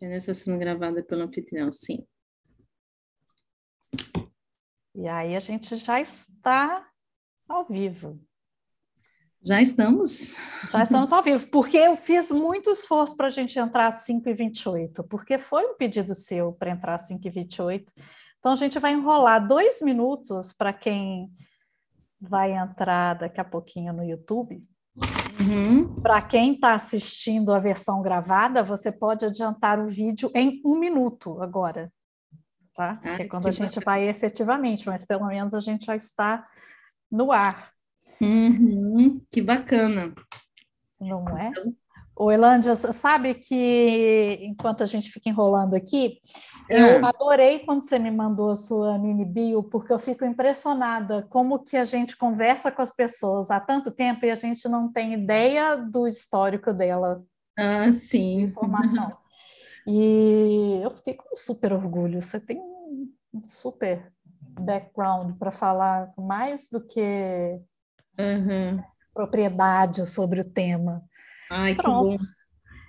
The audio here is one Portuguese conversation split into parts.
reunião está sendo gravada pelo anfitrião, sim. E aí a gente já está ao vivo. Já estamos? Já estamos ao vivo, porque eu fiz muito esforço para a gente entrar às 5h28, porque foi um pedido seu para entrar às 5h28. Então a gente vai enrolar dois minutos para quem vai entrar daqui a pouquinho no YouTube. Uhum. Para quem está assistindo a versão gravada, você pode adiantar o vídeo em um minuto agora tá? Ah, que é quando a gente bacana. vai efetivamente, mas pelo menos a gente já está no ar. Uhum, que bacana. Não é? Então... O Elândia, sabe que enquanto a gente fica enrolando aqui, eu ah. adorei quando você me mandou a sua mini bio, porque eu fico impressionada como que a gente conversa com as pessoas há tanto tempo e a gente não tem ideia do histórico dela. Ah, sim. Informação. E eu fiquei com super orgulho. Você tem um super background para falar mais do que uhum. propriedade sobre o tema. Ai, Pronto.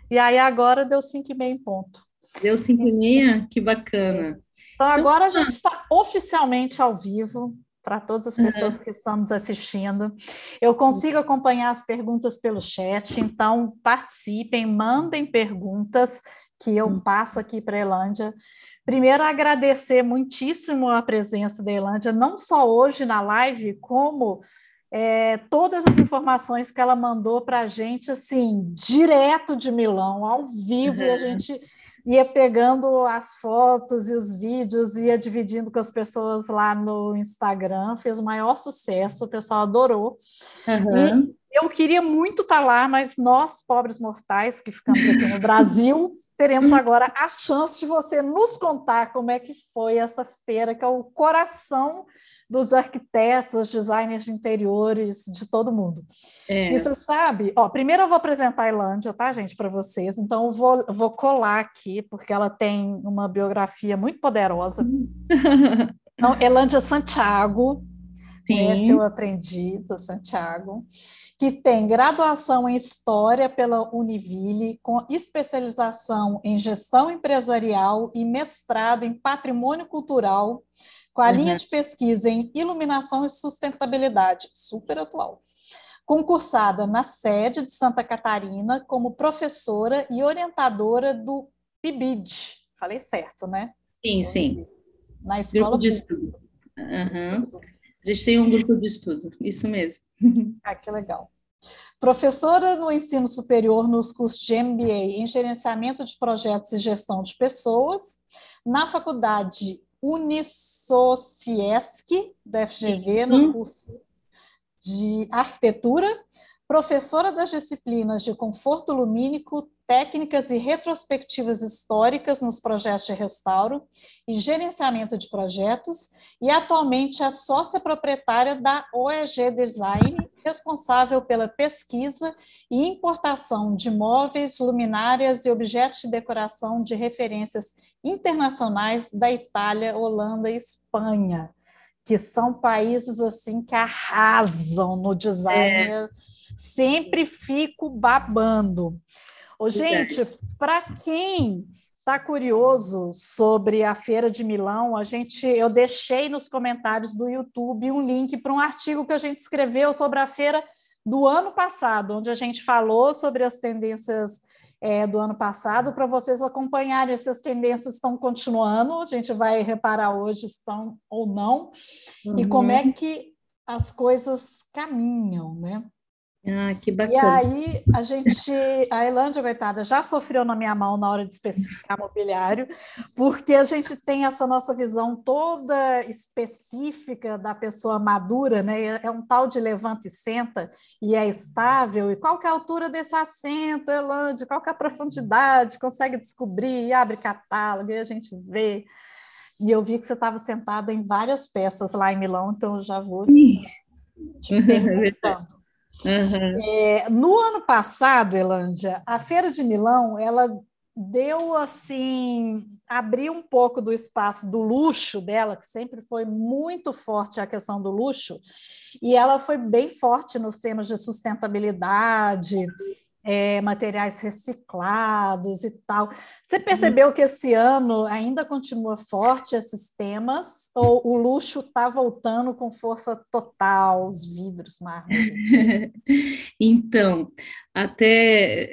E aí agora deu cinco e meia em ponto. Deu cinco e meia? Que bacana. Então agora a gente está oficialmente ao vivo para todas as pessoas uhum. que estamos assistindo. Eu consigo acompanhar as perguntas pelo chat, então participem, mandem perguntas que eu hum. passo aqui para a Elândia. Primeiro, agradecer muitíssimo a presença da Elândia, não só hoje na live, como é, todas as informações que ela mandou para a gente, assim, direto de Milão, ao vivo, uhum. e a gente ia pegando as fotos e os vídeos, ia dividindo com as pessoas lá no Instagram, fez o maior sucesso, o pessoal adorou. Uhum. E eu queria muito estar tá lá, mas nós, pobres mortais que ficamos aqui no Brasil, teremos agora a chance de você nos contar como é que foi essa feira, que é o coração dos arquitetos, designers de interiores, de todo mundo. É. E você sabe, ó, primeiro eu vou apresentar a Ilândia, tá, gente, para vocês. Então eu vou, vou colar aqui, porque ela tem uma biografia muito poderosa. então, Elândia Santiago, Sim. esse eu aprendi do Santiago que tem graduação em História pela Univille, com especialização em Gestão Empresarial e mestrado em Patrimônio Cultural, com a uhum. linha de pesquisa em Iluminação e Sustentabilidade, super atual. Concursada na sede de Santa Catarina como professora e orientadora do PIBID. Falei certo, né? Sim, sim. Na escola. Grupo de estudo. Uhum. A gente tem um grupo de estudo, isso mesmo. Ah, que legal. Professora no ensino superior nos cursos de MBA em Gerenciamento de Projetos e Gestão de Pessoas, na faculdade Unisociesc, da FGV, no uhum. curso de Arquitetura, professora das disciplinas de Conforto Lumínico, técnicas e retrospectivas históricas nos projetos de restauro e gerenciamento de projetos, e atualmente é sócia proprietária da OEG Design, responsável pela pesquisa e importação de móveis, luminárias e objetos de decoração de referências internacionais da Itália, Holanda e Espanha, que são países assim que arrasam no design. É. Sempre fico babando. Ô, gente, para quem está curioso sobre a Feira de Milão, a gente, eu deixei nos comentários do YouTube um link para um artigo que a gente escreveu sobre a feira do ano passado, onde a gente falou sobre as tendências é, do ano passado, para vocês acompanharem se as tendências estão continuando, a gente vai reparar hoje estão ou não, uhum. e como é que as coisas caminham, né? Ah, que bacana. E aí a gente, a Elândia, coitada, já sofreu na minha mão na hora de especificar mobiliário, porque a gente tem essa nossa visão toda específica da pessoa madura, né? É um tal de levanta e senta e é estável. E qual que é a altura desse assento, Elândia? Qual que é a profundidade? Consegue descobrir, abre catálogo e a gente vê. E eu vi que você estava sentada em várias peças lá em Milão, então eu já vou te perguntando. Uhum. É, no ano passado, Elândia, a Feira de Milão, ela deu assim, abriu um pouco do espaço do luxo dela, que sempre foi muito forte a questão do luxo, e ela foi bem forte nos temas de sustentabilidade, é, materiais reciclados e tal. Você percebeu que esse ano ainda continua forte esses temas, ou o luxo está voltando com força total, os vidros, mármores? então, até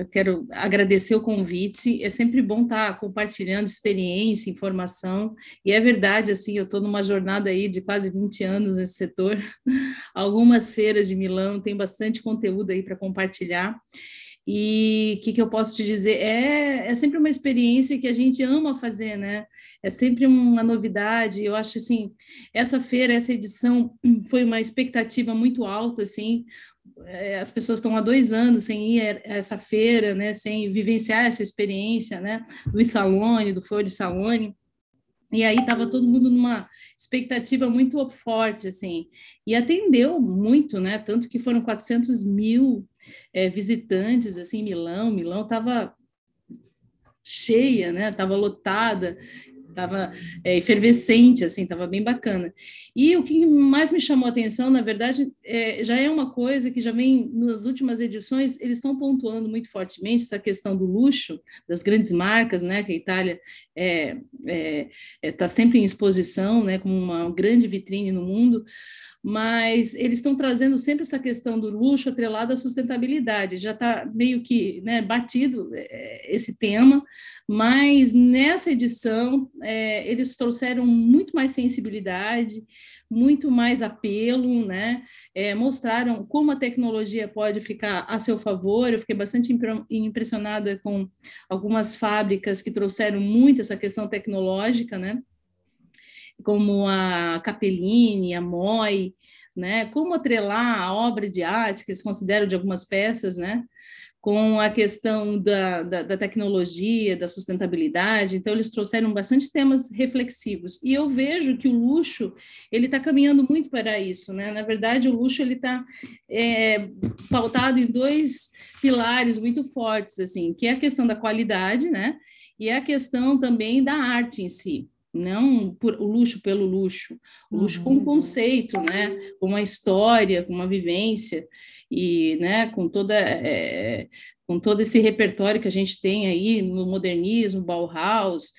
é, quero agradecer o convite. É sempre bom estar compartilhando experiência, informação. E é verdade, assim, eu estou numa jornada aí de quase 20 anos nesse setor. Algumas feiras de Milão tem bastante conteúdo aí para compartilhar. E o que, que, eu posso te dizer? É, é sempre uma experiência que a gente ama fazer, né? É sempre uma novidade. Eu acho assim, essa feira, essa edição foi uma expectativa muito alta, assim. É, as pessoas estão há dois anos sem ir a essa feira, né? Sem vivenciar essa experiência, né? Do Salone, do Flor de Salone. E aí estava todo mundo numa expectativa muito forte, assim, e atendeu muito, né? Tanto que foram 400 mil é, visitantes, assim, Milão. Milão estava cheia, né? Estava lotada estava é, efervescente, assim, estava bem bacana. E o que mais me chamou a atenção, na verdade, é, já é uma coisa que já vem nas últimas edições, eles estão pontuando muito fortemente essa questão do luxo, das grandes marcas, né, que a Itália está é, é, é tá sempre em exposição, né, como uma grande vitrine no mundo, mas eles estão trazendo sempre essa questão do luxo atrelado à sustentabilidade. Já está meio que né, batido é, esse tema, mas nessa edição é, eles trouxeram muito mais sensibilidade, muito mais apelo, né? É, mostraram como a tecnologia pode ficar a seu favor. Eu fiquei bastante impressionada com algumas fábricas que trouxeram muito essa questão tecnológica, né? Como a Capellini, a Moi, né? Como atrelar a obra de arte que eles consideram de algumas peças, né? Com a questão da, da, da tecnologia, da sustentabilidade. Então, eles trouxeram bastante temas reflexivos. E eu vejo que o luxo, ele está caminhando muito para isso, né? Na verdade, o luxo, ele está é, pautado em dois pilares muito fortes, assim, que é a questão da qualidade, né? E a questão também da arte em si não por, o luxo pelo luxo, o luxo uhum. com um conceito, né, com uma história, com uma vivência e, né, com toda é, com todo esse repertório que a gente tem aí no modernismo, Bauhaus,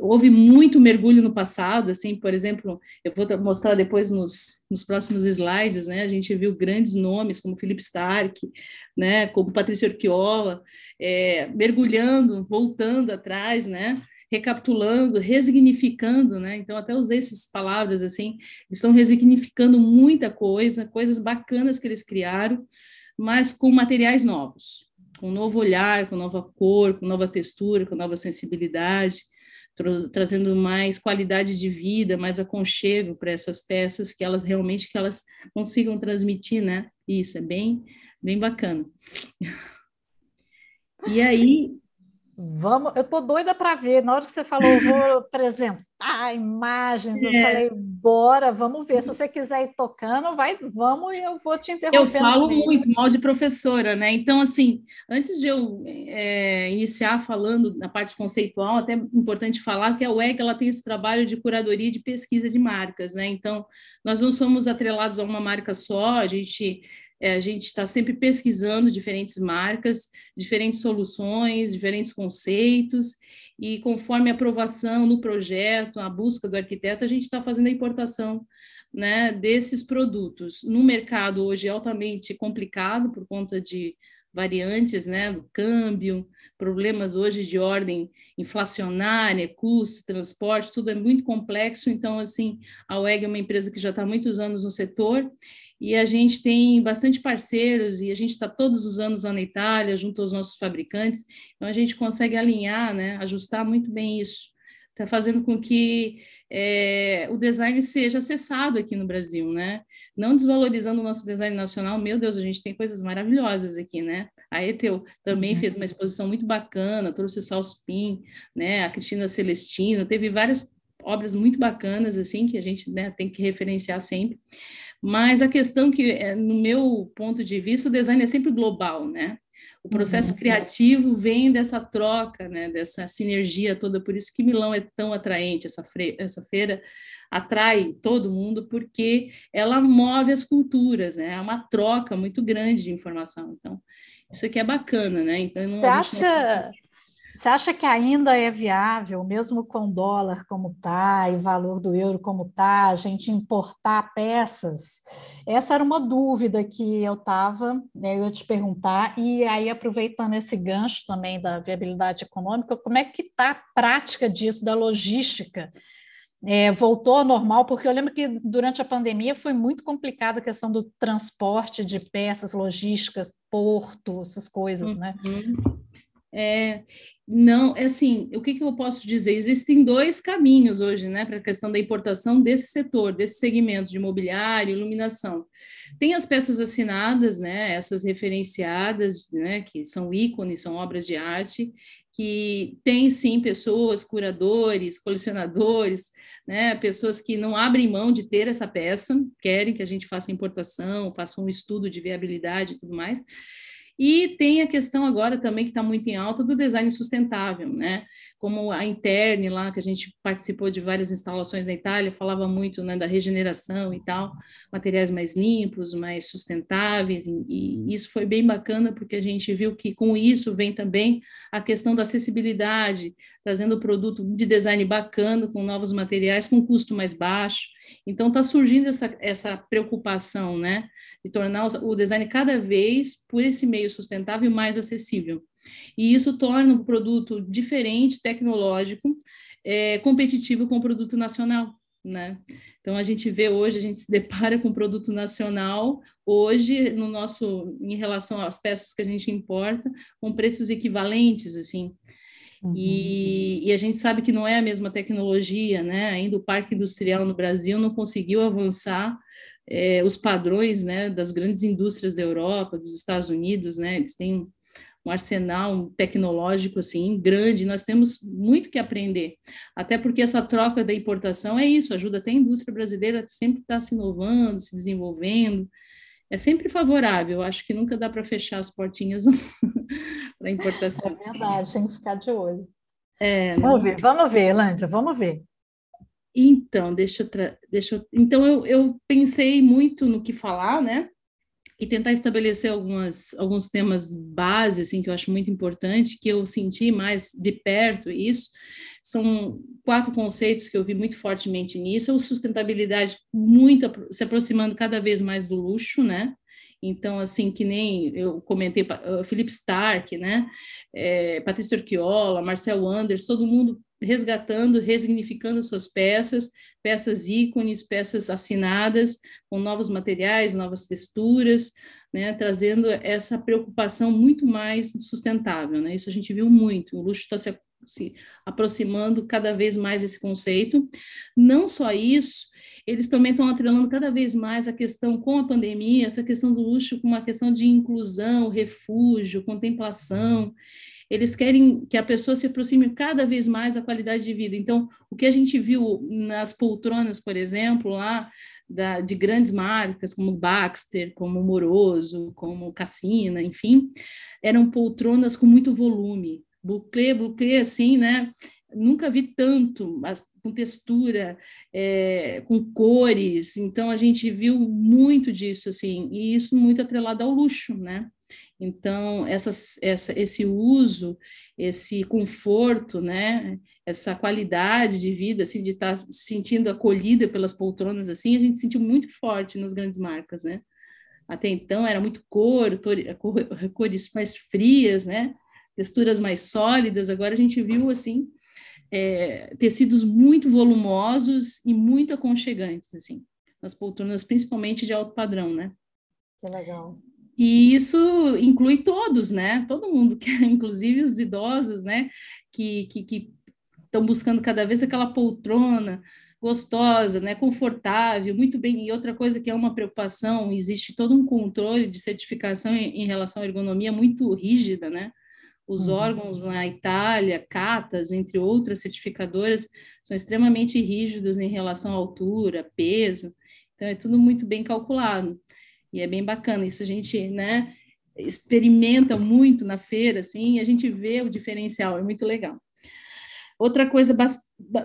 houve muito mergulho no passado, assim, por exemplo, eu vou mostrar depois nos, nos próximos slides, né, a gente viu grandes nomes como Philip Stark, né, como Patrícia Orquiola, é, mergulhando, voltando atrás, né, recapitulando, resignificando, né? Então, até usei essas palavras assim, estão resignificando muita coisa, coisas bacanas que eles criaram, mas com materiais novos, com novo olhar, com nova cor, com nova textura, com nova sensibilidade, tra trazendo mais qualidade de vida, mais aconchego para essas peças, que elas realmente que elas consigam transmitir, né? Isso é bem, bem bacana. E aí, Vamos, eu tô doida para ver. Na hora que você falou, eu vou apresentar imagens, eu é. falei, bora, vamos ver. Se você quiser ir tocando, vai, vamos e eu vou te interromper. Eu falo muito mal de professora, né? Então, assim, antes de eu é, iniciar falando na parte conceitual, até é importante falar que a UEG ela tem esse trabalho de curadoria e de pesquisa de marcas, né? Então, nós não somos atrelados a uma marca só, a gente é, a gente está sempre pesquisando diferentes marcas, diferentes soluções, diferentes conceitos, e conforme a aprovação no projeto, a busca do arquiteto, a gente está fazendo a importação né, desses produtos. No mercado hoje é altamente complicado por conta de variantes né, do câmbio, problemas hoje de ordem inflacionária, custo, transporte, tudo é muito complexo. Então, assim, a UEG é uma empresa que já está há muitos anos no setor e a gente tem bastante parceiros e a gente está todos os anos lá na Itália, junto aos nossos fabricantes, então a gente consegue alinhar, né, ajustar muito bem isso, está fazendo com que é, o design seja acessado aqui no Brasil, né? Não desvalorizando o nosso design nacional, meu Deus, a gente tem coisas maravilhosas aqui, né? A Etel também uhum. fez uma exposição muito bacana, trouxe o Salspin, né? A Cristina Celestino, teve várias obras muito bacanas, assim, que a gente né, tem que referenciar sempre. Mas a questão que, é, no meu ponto de vista, o design é sempre global, né? O processo uhum. criativo vem dessa troca, né, dessa sinergia toda, por isso que Milão é tão atraente, essa, essa feira atrai todo mundo, porque ela move as culturas, né, é uma troca muito grande de informação, então, isso aqui é bacana, né, então... Você acha... Não... Você acha que ainda é viável, mesmo com dólar como está e valor do euro como está, a gente importar peças? Essa era uma dúvida que eu estava, né, eu ia te perguntar, e aí aproveitando esse gancho também da viabilidade econômica, como é que está a prática disso, da logística? É, voltou ao normal, porque eu lembro que durante a pandemia foi muito complicada a questão do transporte de peças, logísticas, porto, essas coisas, né? Uhum. É, não, é assim, o que, que eu posso dizer? Existem dois caminhos hoje, né, para a questão da importação desse setor, desse segmento de imobiliário, iluminação. Tem as peças assinadas, né, essas referenciadas, né, que são ícones, são obras de arte, que tem sim pessoas, curadores, colecionadores, né, pessoas que não abrem mão de ter essa peça, querem que a gente faça importação, faça um estudo de viabilidade e tudo mais. E tem a questão agora também que está muito em alta do design sustentável, né? Como a Interne lá, que a gente participou de várias instalações na Itália, falava muito né, da regeneração e tal, materiais mais limpos, mais sustentáveis, e, isso foi bem bacana, porque a gente viu que com isso vem também a questão da acessibilidade, trazendo produto de design bacana, com novos materiais, com custo mais baixo. Então, está surgindo essa, essa preocupação, né? De tornar o design cada vez, por esse meio sustentável, mais acessível. E isso torna o produto diferente, tecnológico, é, competitivo com o produto nacional, né? Então a gente vê hoje, a gente se depara com produto nacional hoje no nosso em relação às peças que a gente importa, com preços equivalentes assim. Uhum. E, e, a gente sabe que não é a mesma tecnologia, né? Ainda o parque industrial no Brasil não conseguiu avançar é, os padrões, né, das grandes indústrias da Europa, dos Estados Unidos, né? Eles têm um arsenal tecnológico assim grande. Nós temos muito que aprender, até porque essa troca da importação é isso, ajuda até a indústria brasileira sempre estar tá se inovando, se desenvolvendo é sempre favorável. Acho que nunca dá para fechar as portinhas para importação. É verdade, tem que ficar de olho. É, vamos ver, vamos ver, Elândia, vamos ver. Então, deixa eu, deixa eu... então eu, eu pensei muito no que falar, né? E tentar estabelecer algumas, alguns temas base, assim, que eu acho muito importante, que eu senti mais de perto isso, são quatro conceitos que eu vi muito fortemente nisso. A sustentabilidade muito se aproximando cada vez mais do luxo, né? Então, assim, que nem eu comentei, Felipe Stark, né? É, Patrícia Orquiola, Marcel Anders, todo mundo resgatando, resignificando suas peças, peças ícones, peças assinadas, com novos materiais, novas texturas, né, trazendo essa preocupação muito mais sustentável. Né? Isso a gente viu muito. O luxo está se se aproximando cada vez mais desse conceito. Não só isso, eles também estão atrelando cada vez mais a questão com a pandemia, essa questão do luxo com uma questão de inclusão, refúgio, contemplação. Eles querem que a pessoa se aproxime cada vez mais da qualidade de vida. Então, o que a gente viu nas poltronas, por exemplo, lá da, de grandes marcas como Baxter, como Moroso, como Cassina, enfim, eram poltronas com muito volume, Bouclé, bouclé, assim, né? Nunca vi tanto, mas com textura, é, com cores. Então a gente viu muito disso, assim, e isso muito atrelado ao luxo, né? Então essas, essa, esse uso, esse conforto, né? Essa qualidade de vida, assim, de estar se sentindo acolhida pelas poltronas, assim, a gente sentiu muito forte nas grandes marcas, né? Até então era muito cor, cores mais frias, né? Texturas mais sólidas, agora a gente viu assim é, tecidos muito volumosos e muito aconchegantes, assim, nas poltronas, principalmente de alto padrão, né? Que legal. E isso inclui todos, né? Todo mundo, que, inclusive os idosos, né? Que estão que, que buscando cada vez aquela poltrona gostosa, né? Confortável, muito bem. E outra coisa que é uma preocupação, existe todo um controle de certificação em, em relação à ergonomia muito rígida, né? Os uhum. órgãos na Itália, CATAS, entre outras certificadoras, são extremamente rígidos em relação à altura, peso. Então, é tudo muito bem calculado. E é bem bacana. Isso a gente, né? experimenta muito na feira, assim, e a gente vê o diferencial, é muito legal. Outra coisa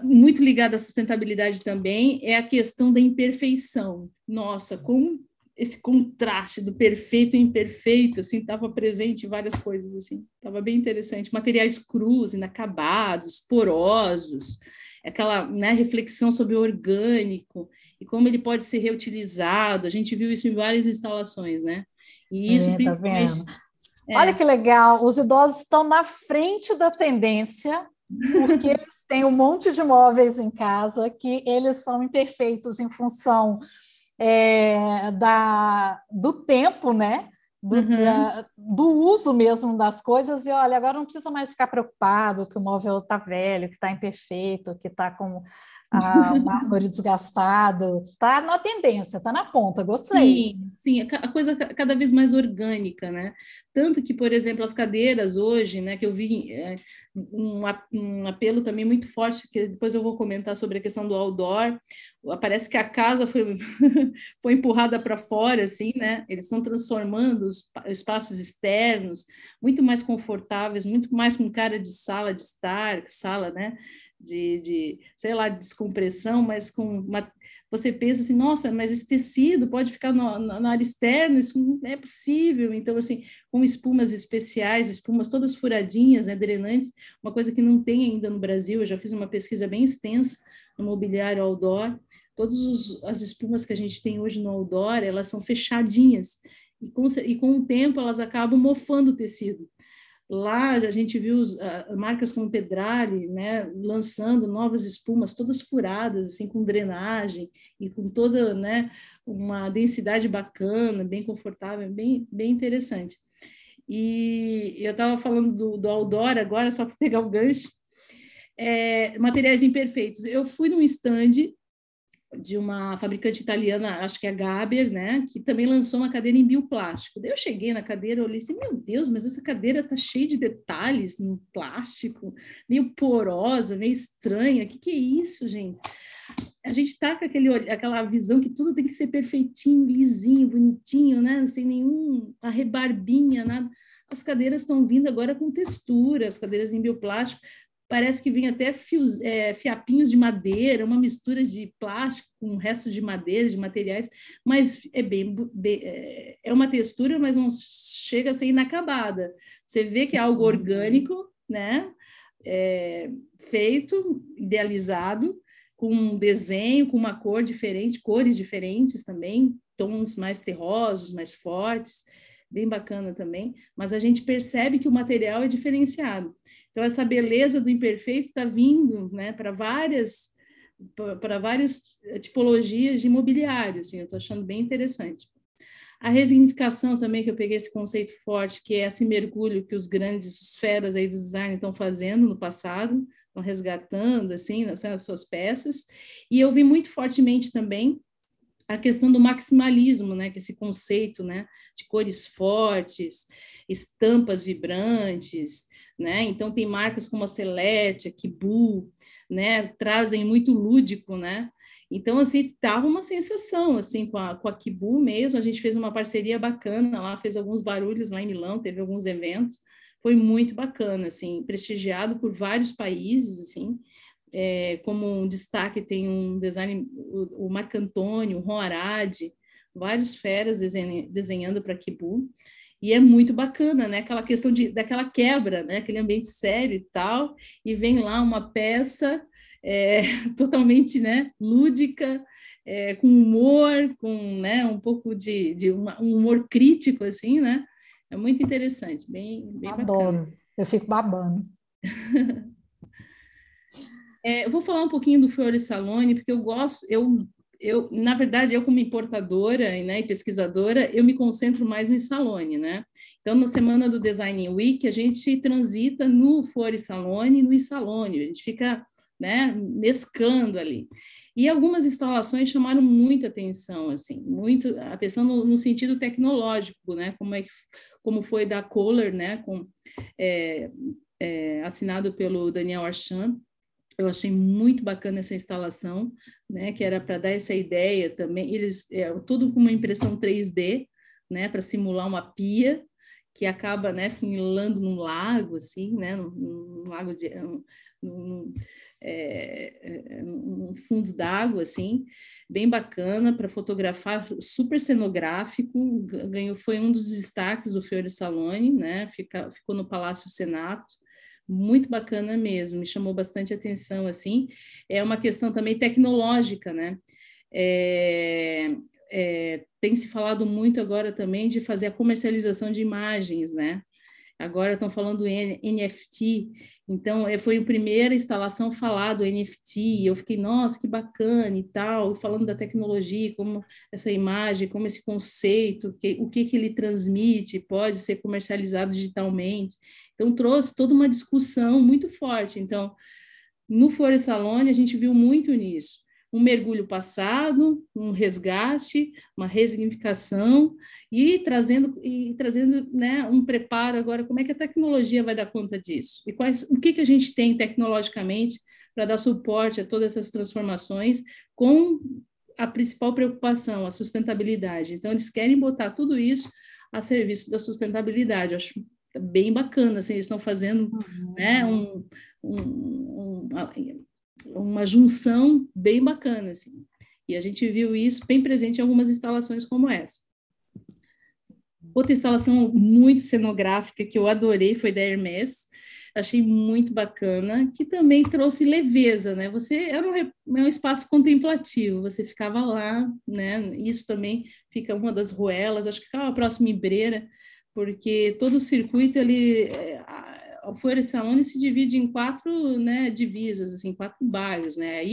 muito ligada à sustentabilidade também é a questão da imperfeição. Nossa, como esse contraste do perfeito e imperfeito, assim, estava presente em várias coisas, assim, estava bem interessante. Materiais crus, inacabados, porosos, aquela né, reflexão sobre o orgânico e como ele pode ser reutilizado. A gente viu isso em várias instalações, né? E isso é, tá vendo? É. Olha que legal, os idosos estão na frente da tendência, porque eles têm um monte de móveis em casa que eles são imperfeitos em função é, da, do tempo, né? Do, uhum. da, do, uso mesmo das coisas, e olha, agora não precisa mais ficar preocupado que o móvel está velho, que está imperfeito, que está com mármore desgastado, está na tendência, está na ponta, gostei. Sim, sim, a coisa cada vez mais orgânica, né? Tanto que, por exemplo, as cadeiras hoje, né, que eu vi é, um, um, apelo também muito forte, que depois eu vou comentar sobre a questão do outdoor, parece que a casa foi, foi empurrada para fora, assim, né? Eles estão transformando os espaços externos muito mais confortáveis, muito mais com cara de sala de estar, sala, né? De, de, sei lá, de descompressão, mas com uma, você pensa assim, nossa, mas esse tecido pode ficar no, na área externa, isso não é possível. Então, assim, com espumas especiais, espumas todas furadinhas, né, drenantes, uma coisa que não tem ainda no Brasil, eu já fiz uma pesquisa bem extensa no mobiliário outdoor, todas as espumas que a gente tem hoje no outdoor, elas são fechadinhas, e com, e com o tempo elas acabam mofando o tecido. Lá a gente viu uh, marcas como Pedrali, né, lançando novas espumas, todas furadas, assim, com drenagem e com toda, né, uma densidade bacana, bem confortável, bem, bem interessante. E eu estava falando do, do outdoor agora, só para pegar o gancho, é, materiais imperfeitos. Eu fui num stand de uma fabricante italiana, acho que é a Gaber, né, que também lançou uma cadeira em bioplástico. Daí eu cheguei na cadeira, olhei assim, meu Deus, mas essa cadeira tá cheia de detalhes no plástico, meio porosa, meio estranha. O que, que é isso, gente? A gente tá com aquele, aquela visão que tudo tem que ser perfeitinho, lisinho, bonitinho, né, sem nenhum arrebarbinha, nada. As cadeiras estão vindo agora com textura, as cadeiras em bioplástico parece que vem até fios, é, fiapinhos de madeira, uma mistura de plástico com resto de madeira, de materiais, mas é bem, bem é, é uma textura, mas não chega a ser inacabada. Você vê que é algo orgânico, né? É, feito, idealizado, com um desenho, com uma cor diferente, cores diferentes também, tons mais terrosos, mais fortes, bem bacana também, mas a gente percebe que o material é diferenciado. Então, essa beleza do imperfeito está vindo né, para várias para várias tipologias de imobiliário, assim, eu estou achando bem interessante. A resignificação também, que eu peguei esse conceito forte, que é esse mergulho que os grandes esferas aí do design estão fazendo no passado, estão resgatando, assim, nas, nas suas peças. E eu vi muito fortemente também a questão do maximalismo, né, que esse conceito, né, de cores fortes, estampas vibrantes, né? Então tem marcas como a Celeste, a Kibu, né? Trazem muito lúdico, né? Então, assim, tava uma sensação, assim, com a, com a Kibu mesmo, a gente fez uma parceria bacana lá, fez alguns barulhos lá em Milão, teve alguns eventos, foi muito bacana, assim, prestigiado por vários países, assim, é, como um destaque tem um design, o, o Marco Antônio, o Ron Arad, vários feras desenhando para Kibu, e é muito bacana, né? Aquela questão de, daquela quebra, né? Aquele ambiente sério e tal, e vem lá uma peça é, totalmente, né? Lúdica, é, com humor, com, né? Um pouco de, de uma, um humor crítico, assim, né? É muito interessante, bem, bem Adoro. bacana. Eu fico babando. É, eu vou falar um pouquinho do Fiore Salone, porque eu gosto, eu eu, na verdade, eu como importadora né, e pesquisadora, eu me concentro mais no Salone, né? Então, na semana do Design Week, a gente transita no Fore Salone e no Salone, a gente fica né, mesclando ali. E algumas instalações chamaram muita atenção, assim, muito atenção no, no sentido tecnológico, né? Como é que, como foi da Kohler, né? Com, é, é, assinado pelo Daniel Archamp, eu achei muito bacana essa instalação, né, que era para dar essa ideia também, eles, é, tudo com uma impressão 3D, né, para simular uma pia, que acaba, né, funilando num lago, assim, né, num, num lago de... Num, é, é, um fundo d'água, assim, bem bacana para fotografar, super cenográfico, ganhou, foi um dos destaques do Fiore Salone, né, Fica, ficou no Palácio Senato, muito bacana mesmo, me chamou bastante atenção, assim, é uma questão também tecnológica, né, é, é, tem se falado muito agora também de fazer a comercialização de imagens, né, agora estão falando NFT, então, eh, foi a primeira instalação falar do NFT, eu fiquei, nossa, que bacana e tal, falando da tecnologia, como essa imagem, como esse conceito, que, o que, que ele transmite, pode ser comercializado digitalmente. Então, trouxe toda uma discussão muito forte. Então, no Fore Salone, a gente viu muito nisso um mergulho passado, um resgate, uma resignificação e trazendo e trazendo né, um preparo agora como é que a tecnologia vai dar conta disso? E quais o que que a gente tem tecnologicamente para dar suporte a todas essas transformações com a principal preocupação a sustentabilidade? Então eles querem botar tudo isso a serviço da sustentabilidade. Eu acho bem bacana assim, eles estão fazendo uhum. né, um, um, um uma junção bem bacana, assim. E a gente viu isso bem presente em algumas instalações como essa. Outra instalação muito cenográfica que eu adorei foi da Hermès, achei muito bacana, que também trouxe leveza, né? Você era um, um espaço contemplativo, você ficava lá, né? Isso também fica uma das ruelas, acho que ficava a próxima Ibreira, porque todo o circuito ele é, o Salone se divide em quatro né, divisas, assim, quatro bairros, né?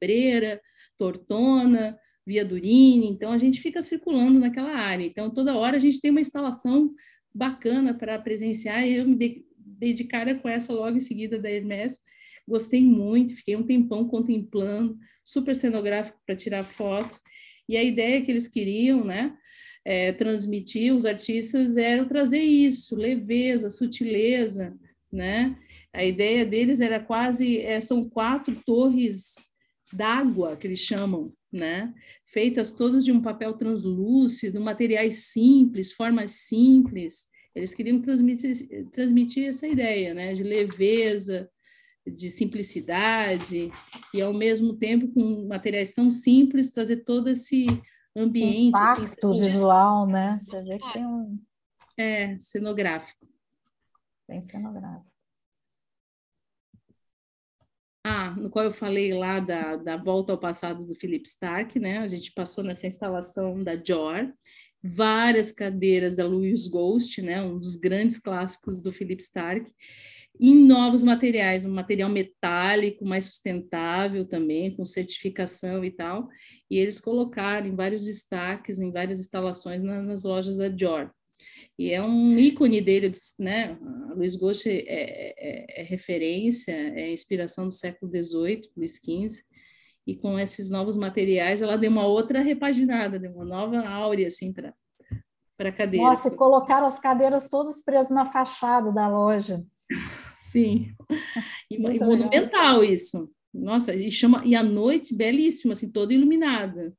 Breira, Tortona, Via Durini, então a gente fica circulando naquela área. Então, toda hora a gente tem uma instalação bacana para presenciar, e eu me dei de cara com essa logo em seguida da Hermes. Gostei muito, fiquei um tempão contemplando, super cenográfico para tirar foto. E a ideia que eles queriam, né, é, transmitir, os artistas, eram trazer isso, leveza, sutileza, né? A ideia deles era quase, é, são quatro torres d'água, que eles chamam, né? Feitas todas de um papel translúcido, materiais simples, formas simples. Eles queriam transmitir, transmitir essa ideia, né? De leveza, de simplicidade, e ao mesmo tempo, com materiais tão simples, trazer todo esse ambiente. Assim, Impacto assim, visual, né? Você vê que tem um. É, cenográfico. Bem cenográfico. Ah, no qual eu falei lá da, da volta ao passado do Philip Stark, né? A gente passou nessa instalação da Jor, várias cadeiras da Louis Ghost, né? Um dos grandes clássicos do Philip Stark em novos materiais, um material metálico mais sustentável também, com certificação e tal. E eles colocaram em vários destaques, em várias instalações na, nas lojas da Dior. E é um ícone dele, né? A Luiz Ghost é, é, é, referência, é inspiração do século XVIII, Luiz XV. E com esses novos materiais, ela deu uma outra repaginada, deu uma nova áurea assim para para cadeira. Nossa, colocaram as cadeiras todas presas na fachada da loja. Sim. E, e monumental isso. Nossa, e chama e a noite belíssima, assim, toda iluminada.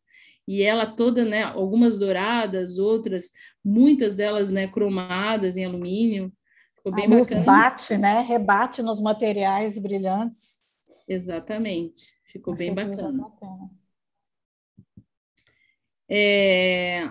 E ela toda, né, algumas douradas, outras, muitas delas, né, cromadas em alumínio. Ficou bem a luz bacana. bate, né? Rebate nos materiais brilhantes. Exatamente. Ficou Achei bem bacana. bacana. É,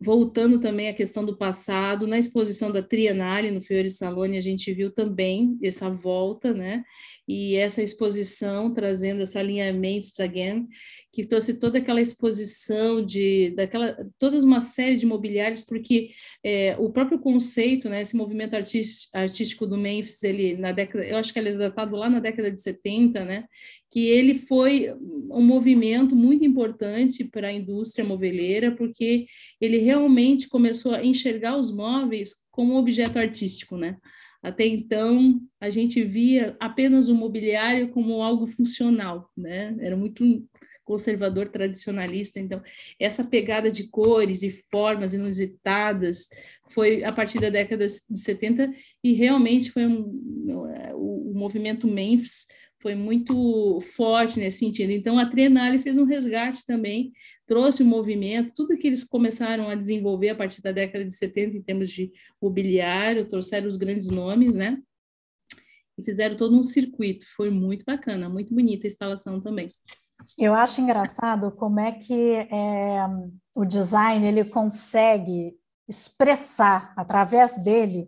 voltando também à questão do passado, na exposição da Triennale no Fiore Salone, a gente viu também essa volta, né? E essa exposição trazendo esse alinhamento again, que trouxe toda aquela exposição de daquela toda uma série de mobiliários, porque é, o próprio conceito, né, esse movimento artístico do Memphis, ele na década, eu acho que ele é datado lá na década de 70, né, que ele foi um movimento muito importante para a indústria moveleira, porque ele realmente começou a enxergar os móveis como objeto artístico, né? Até então, a gente via apenas o mobiliário como algo funcional, né? Era muito conservador tradicionalista. Então, essa pegada de cores e formas inusitadas foi a partir da década de 70 e realmente foi um, o, o movimento Memphis foi muito forte nesse sentido. Então, a Trienale fez um resgate também, trouxe o um movimento, tudo que eles começaram a desenvolver a partir da década de 70 em termos de mobiliário, trouxeram os grandes nomes, né? E fizeram todo um circuito. Foi muito bacana, muito bonita a instalação também. Eu acho engraçado como é que é, o design ele consegue expressar através dele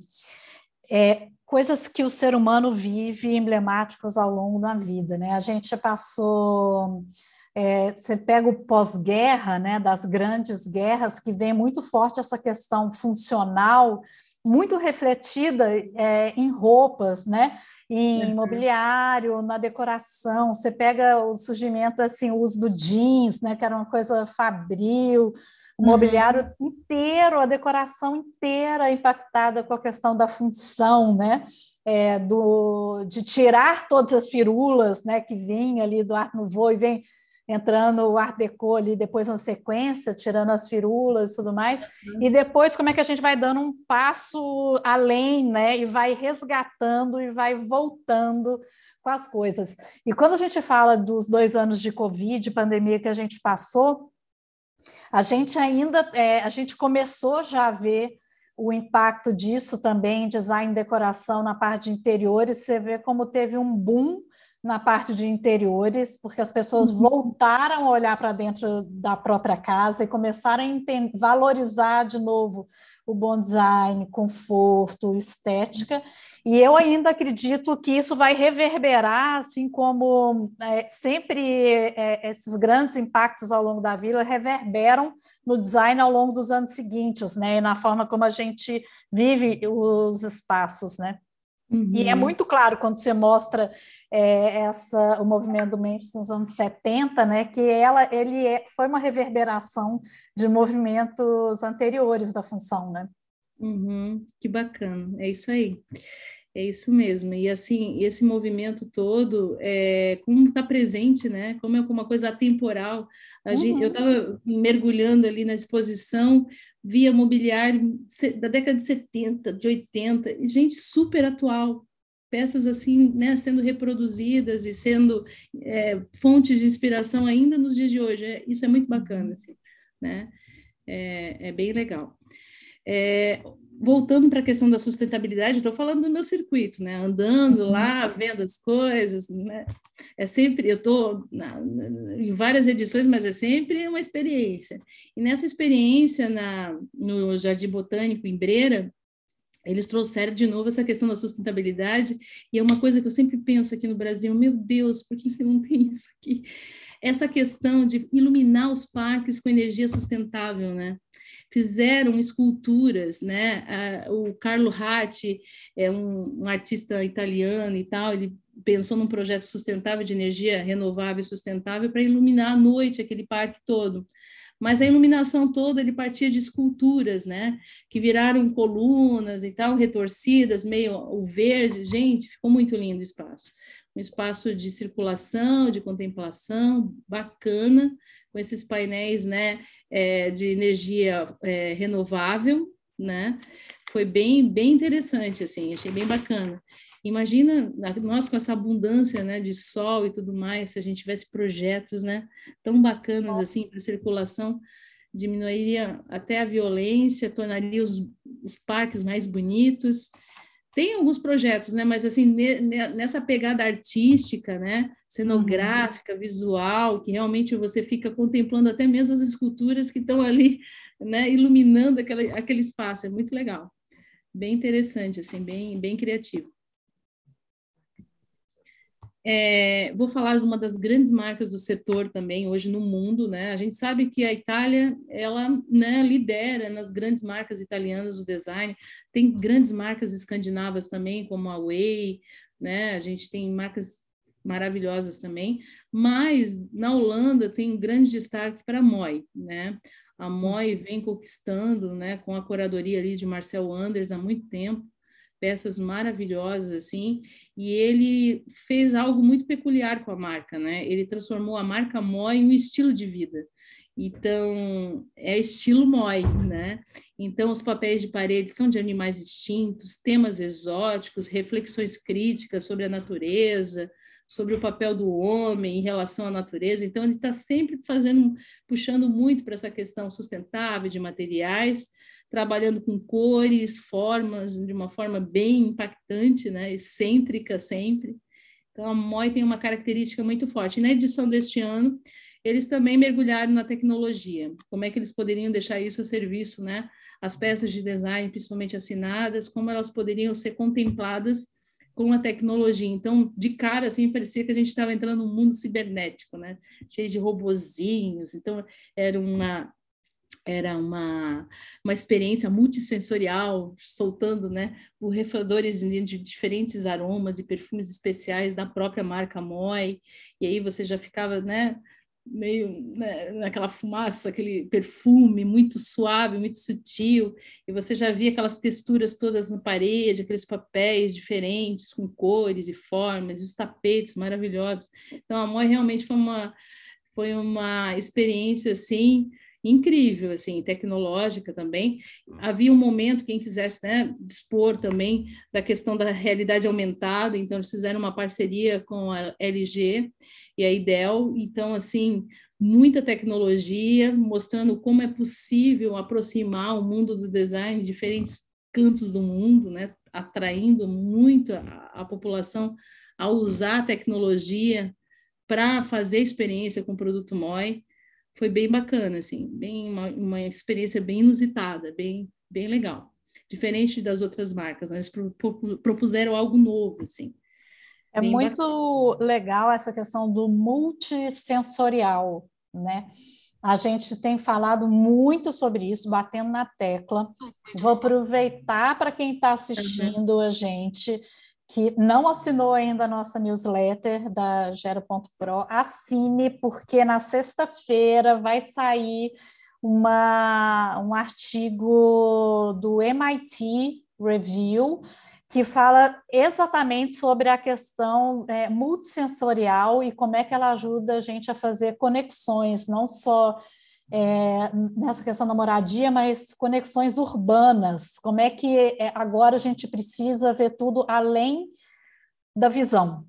é, coisas que o ser humano vive emblemáticos ao longo da vida. Né? A gente passou. É, você pega o pós-guerra, né, das grandes guerras, que vem muito forte essa questão funcional muito refletida é, em roupas, né? em uhum. mobiliário, na decoração. Você pega o surgimento, assim, o uso do jeans, né? que era uma coisa fabril, o uhum. mobiliário inteiro, a decoração inteira impactada com a questão da função, né? É, do, de tirar todas as firulas né, que vinha ali do Art Nouveau e vem entrando o Art Deco ali depois na sequência, tirando as firulas e tudo mais, uhum. e depois como é que a gente vai dando um passo além, né, e vai resgatando e vai voltando com as coisas. E quando a gente fala dos dois anos de Covid, pandemia que a gente passou, a gente ainda, é, a gente começou já a ver o impacto disso também, design decoração na parte de interiores, você vê como teve um boom na parte de interiores, porque as pessoas uhum. voltaram a olhar para dentro da própria casa e começaram a valorizar de novo o bom design, conforto, estética. E eu ainda acredito que isso vai reverberar, assim como é, sempre é, esses grandes impactos ao longo da vida reverberam no design ao longo dos anos seguintes, né? E na forma como a gente vive os espaços, né? Uhum. E é uhum. muito claro quando você mostra é, essa, o movimento do Memphis nos anos 70, né, que ela, ele é, foi uma reverberação de movimentos anteriores da função, né? Uhum, que bacana, é isso aí. É isso mesmo. E assim, esse movimento todo, é, como está presente, né? Como é uma coisa atemporal. Uhum. gente, eu estava mergulhando ali na exposição, via mobiliário da década de 70, de 80, gente super atual, peças assim, né, sendo reproduzidas e sendo é, fontes de inspiração ainda nos dias de hoje. É, isso é muito bacana, assim, né? É, é bem legal. É, voltando para a questão da sustentabilidade, estou falando do meu circuito, né? Andando lá, uhum. vendo as coisas, né? É sempre, eu estou em várias edições, mas é sempre uma experiência. E nessa experiência na, no Jardim Botânico, em Breira, eles trouxeram de novo essa questão da sustentabilidade, e é uma coisa que eu sempre penso aqui no Brasil, meu Deus, por que não tem isso aqui? Essa questão de iluminar os parques com energia sustentável, né? Fizeram esculturas, né? o Carlo Ratti é um, um artista italiano e tal, ele pensou num projeto sustentável de energia renovável e sustentável para iluminar à noite aquele parque todo mas a iluminação toda ele partia de esculturas, né, que viraram colunas e tal, retorcidas, meio o verde, gente, ficou muito lindo o espaço. Um espaço de circulação, de contemplação, bacana, com esses painéis, né, é, de energia é, renovável, né, foi bem, bem interessante, assim, achei bem bacana. Imagina nós com essa abundância né, de sol e tudo mais, se a gente tivesse projetos né, tão bacanas assim para circulação, diminuiria até a violência, tornaria os, os parques mais bonitos. Tem alguns projetos, né, mas assim nessa pegada artística, né, cenográfica, visual, que realmente você fica contemplando até mesmo as esculturas que estão ali, né, iluminando aquele, aquele espaço, é muito legal, bem interessante, assim, bem, bem criativo. É, vou falar de uma das grandes marcas do setor também hoje no mundo, né? A gente sabe que a Itália ela né, lidera nas grandes marcas italianas do design. Tem grandes marcas escandinavas também, como a Way, né? A gente tem marcas maravilhosas também. Mas na Holanda tem um grande destaque para a Moi, né? A Moi vem conquistando, né, com a curadoria ali de Marcel Anders há muito tempo peças maravilhosas assim, e ele fez algo muito peculiar com a marca, né? Ele transformou a marca Moi em um estilo de vida. Então, é estilo Moi, né? Então, os papéis de parede são de animais extintos, temas exóticos, reflexões críticas sobre a natureza, sobre o papel do homem em relação à natureza. Então, ele está sempre fazendo, puxando muito para essa questão sustentável de materiais, trabalhando com cores, formas, de uma forma bem impactante, né? excêntrica sempre. Então, a MOI tem uma característica muito forte. Na edição deste ano, eles também mergulharam na tecnologia. Como é que eles poderiam deixar isso a serviço, né? As peças de design, principalmente assinadas, como elas poderiam ser contempladas com a tecnologia. Então, de cara, assim, parecia que a gente estava entrando num mundo cibernético, né? Cheio de robozinhos. Então, era uma era uma, uma experiência multissensorial, soltando né, borrifadores de diferentes aromas e perfumes especiais da própria marca Moi, e aí você já ficava né, meio né, naquela fumaça, aquele perfume muito suave, muito sutil, e você já via aquelas texturas todas na parede, aqueles papéis diferentes, com cores e formas, e os tapetes maravilhosos. Então, a Moi realmente foi uma, foi uma experiência, assim, incrível, assim, tecnológica também. Havia um momento, quem quisesse né, dispor também da questão da realidade aumentada, então eles fizeram uma parceria com a LG e a IDEL, então, assim, muita tecnologia, mostrando como é possível aproximar o mundo do design em diferentes cantos do mundo, né, atraindo muito a, a população a usar a tecnologia para fazer experiência com o produto MOI foi bem bacana, assim, bem uma, uma experiência bem inusitada, bem, bem legal. Diferente das outras marcas, né? eles propuseram algo novo, assim. É muito bacana. legal essa questão do multissensorial, né? A gente tem falado muito sobre isso, batendo na tecla. Vou aproveitar para quem está assistindo a gente que não assinou ainda a nossa newsletter da Gera.pro, assine, porque na sexta-feira vai sair uma, um artigo do MIT Review que fala exatamente sobre a questão é, multissensorial e como é que ela ajuda a gente a fazer conexões, não só é, nessa questão da moradia, mas conexões urbanas. Como é que é, agora a gente precisa ver tudo além da visão,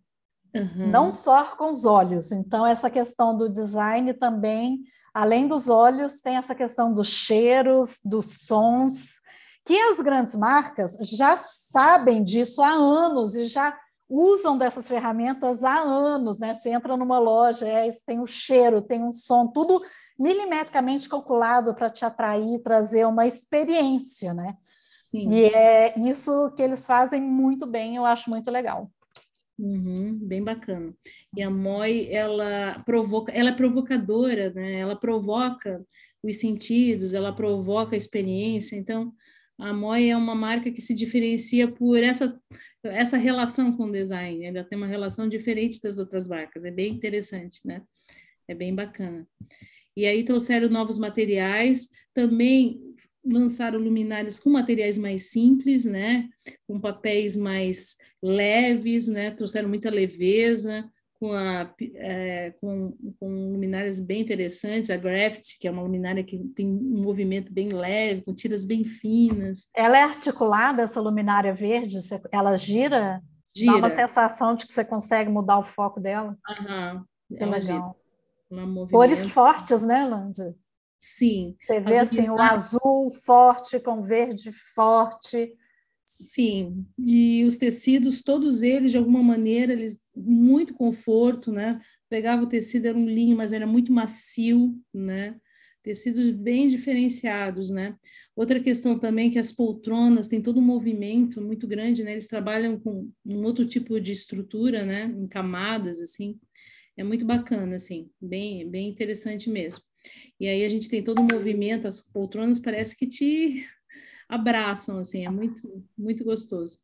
uhum. não só com os olhos. Então, essa questão do design também, além dos olhos, tem essa questão dos cheiros, dos sons, que as grandes marcas já sabem disso há anos e já usam dessas ferramentas há anos, né? Você entra numa loja, é, tem um cheiro, tem um som, tudo milimetricamente calculado para te atrair, trazer uma experiência, né? Sim. E é isso que eles fazem muito bem, eu acho muito legal. Uhum, bem bacana. E a Moi, ela provoca, ela é provocadora, né? Ela provoca os sentidos, ela provoca a experiência. Então, a Moi é uma marca que se diferencia por essa essa relação com o design. Ela tem uma relação diferente das outras marcas. É bem interessante, né? É bem bacana. E aí trouxeram novos materiais, também lançaram luminárias com materiais mais simples, né? Com papéis mais leves, né? Trouxeram muita leveza, com, a, é, com, com, luminárias bem interessantes, a Graft, que é uma luminária que tem um movimento bem leve, com tiras bem finas. Ela é articulada, essa luminária verde? Ela gira? Gira. Dá uma sensação de que você consegue mudar o foco dela? Aham, que legal. Gira. Cores fortes, né, Landy? Sim. Você vê assim o azul forte com verde forte. Sim, e os tecidos, todos eles, de alguma maneira, eles muito conforto, né? Pegava o tecido, era um linho, mas era muito macio, né? Tecidos bem diferenciados, né? Outra questão também é que as poltronas têm todo um movimento muito grande, né? Eles trabalham com um outro tipo de estrutura, né? Em camadas, assim é muito bacana, assim, bem, bem interessante mesmo. E aí a gente tem todo o movimento, as poltronas parece que te abraçam, assim, é muito, muito gostoso.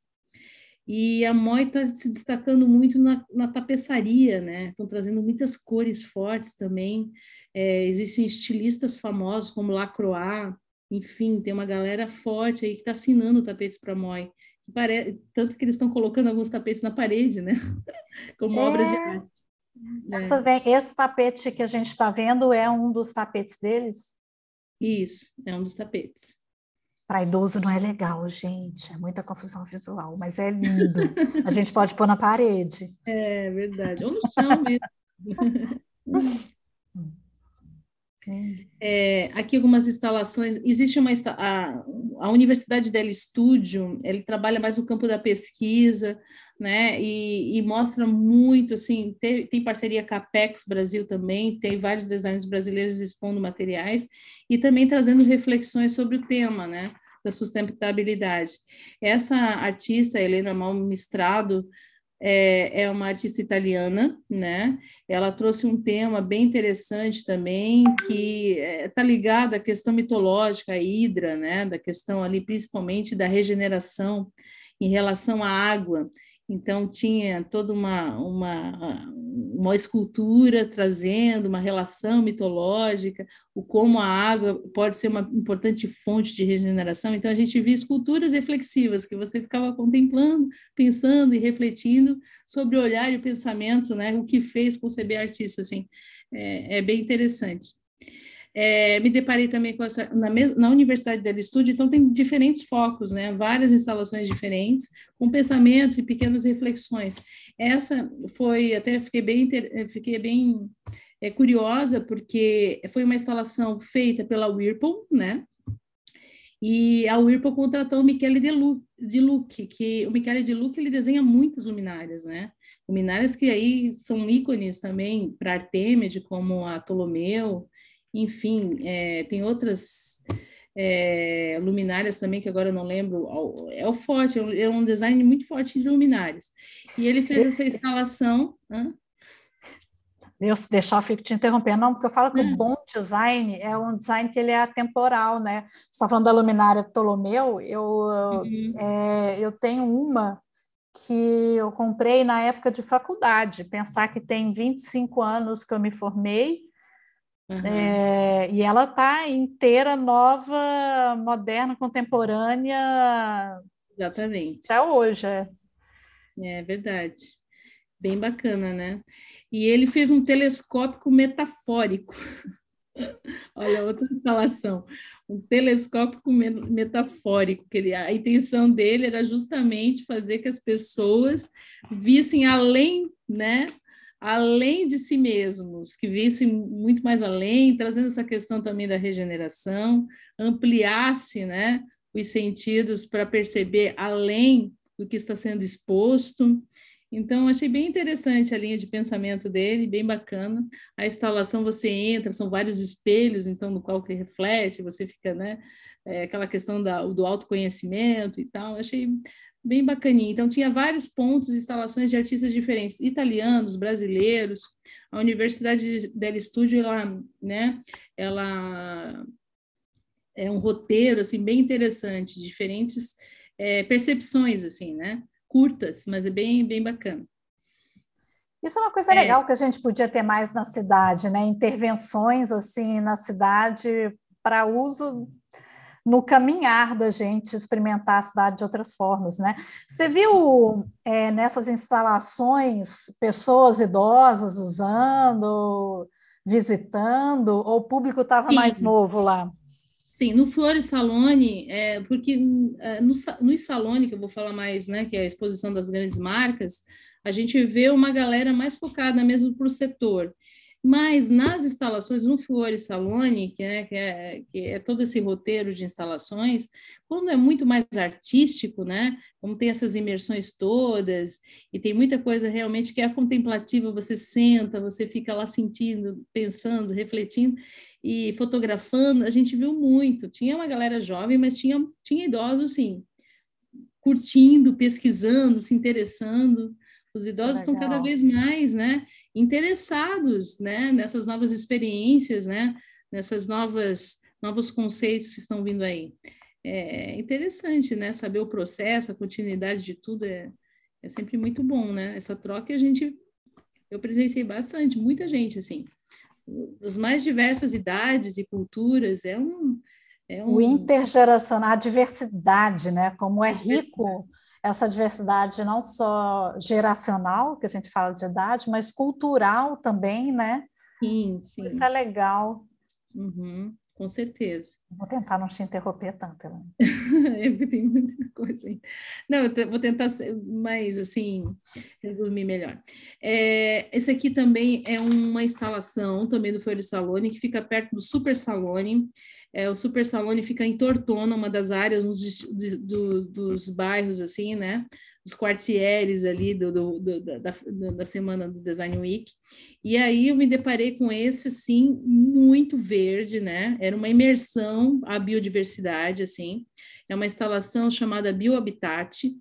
E a Moi está se destacando muito na, na, tapeçaria, né? Estão trazendo muitas cores fortes também. É, existem estilistas famosos como Lacroix, enfim, tem uma galera forte aí que está assinando tapetes para Moi. Tanto que eles estão colocando alguns tapetes na parede, né? como é. obras de arte. Essa vem, esse tapete que a gente está vendo é um dos tapetes deles? Isso, é um dos tapetes. Para idoso não é legal, gente. É muita confusão visual, mas é lindo. A gente pode pôr na parede. É verdade. Ou no chão mesmo. É, aqui algumas instalações. Existe uma a, a Universidade del Estúdio, ele trabalha mais no campo da pesquisa, né? E, e mostra muito assim. Tem, tem, parceria com a Brasil também, tem vários designers brasileiros expondo materiais e também trazendo reflexões sobre o tema, né? Da sustentabilidade. Essa artista, Helena Malmistrado, é, é uma artista italiana, né? Ela trouxe um tema bem interessante também, que está é, ligado à questão mitológica, a Hidra, né? Da questão ali, principalmente da regeneração em relação à água. Então, tinha toda uma, uma, uma escultura trazendo uma relação mitológica, o como a água pode ser uma importante fonte de regeneração. Então, a gente via esculturas reflexivas que você ficava contemplando, pensando e refletindo sobre o olhar e o pensamento, né? o que fez conceber artista. Assim. É, é bem interessante. É, me deparei também com essa na, na Universidade del Estúdio, então tem diferentes focos, né? Várias instalações diferentes, com pensamentos e pequenas reflexões. Essa foi até fiquei bem fiquei bem é, curiosa porque foi uma instalação feita pela Whirlpool, né? E a Whirlpool contratou o Michele De, Lu, de Luc, que o Michele De Luc ele desenha muitas luminárias, né? Luminárias que aí são ícones também para Artemide, como a Ptolomeu, enfim, é, tem outras é, luminárias também, que agora eu não lembro, é o forte, é, é um design muito forte de luminárias. E ele fez essa instalação. Hã? Eu deixar, eu fico te interrompendo, não, porque eu falo que o bom design é um design que ele é atemporal, né? Você está falando da luminária Ptolomeu, eu, uhum. é, eu tenho uma que eu comprei na época de faculdade, pensar que tem 25 anos que eu me formei, Uhum. É, e ela está inteira, nova, moderna, contemporânea. Exatamente. Até hoje. É. é verdade. Bem bacana, né? E ele fez um telescópio metafórico. Olha, outra instalação. Um telescópio metafórico. Que ele, a intenção dele era justamente fazer que as pessoas vissem além, né? Além de si mesmos, que vissem muito mais além, trazendo essa questão também da regeneração, ampliasse né, os sentidos para perceber além do que está sendo exposto. Então, achei bem interessante a linha de pensamento dele, bem bacana. A instalação você entra, são vários espelhos, então, no qual que reflete, você fica, né? É, aquela questão da, do autoconhecimento e tal. Achei bem bacaninha. Então, tinha vários pontos, instalações de artistas diferentes, italianos, brasileiros. A Universidade del Estúdio, ela, né, ela é um roteiro, assim, bem interessante, diferentes é, percepções, assim, né, curtas, mas é bem, bem bacana. Isso é uma coisa é. legal que a gente podia ter mais na cidade, né? Intervenções assim na cidade para uso no caminhar da gente experimentar a cidade de outras formas, né? Você viu é, nessas instalações pessoas idosas usando, visitando, ou o público estava mais novo lá? Sim, no Flores Salone, é, porque é, no, no Salone, que eu vou falar mais, né, que é a exposição das grandes marcas, a gente vê uma galera mais focada mesmo para o setor. Mas nas instalações, no Fiore Salone, que, né, que, é, que é todo esse roteiro de instalações, quando é muito mais artístico, né, como tem essas imersões todas, e tem muita coisa realmente que é contemplativa, você senta, você fica lá sentindo, pensando, refletindo e fotografando, a gente viu muito. Tinha uma galera jovem, mas tinha, tinha idosos, sim, curtindo, pesquisando, se interessando. Os idosos estão cada vez mais, né, interessados, né, nessas novas experiências, né, nessas novas novos conceitos que estão vindo aí. É interessante, né, saber o processo, a continuidade de tudo é, é sempre muito bom, né? Essa troca a gente eu presenciei bastante, muita gente assim, das mais diversas idades e culturas, é um é um... O intergeracional, a diversidade, né? Como é rico essa diversidade não só geracional, que a gente fala de idade, mas cultural também, né? Sim, sim. Isso é legal. Uhum. com certeza. Vou tentar não te interromper tanto, Helena. é, tem muita coisa aí. Não, eu vou tentar mais, assim, resumir melhor. É, esse aqui também é uma instalação, também do Fiore Salone, que fica perto do Super Salone. É, o Super Salone fica em Tortona, uma das áreas um dos, do, dos bairros, assim, né? dos quartieres ali do, do, do, da, da semana do Design Week. E aí eu me deparei com esse, assim, muito verde, né? Era uma imersão à biodiversidade, assim. É uma instalação chamada Biohabitat,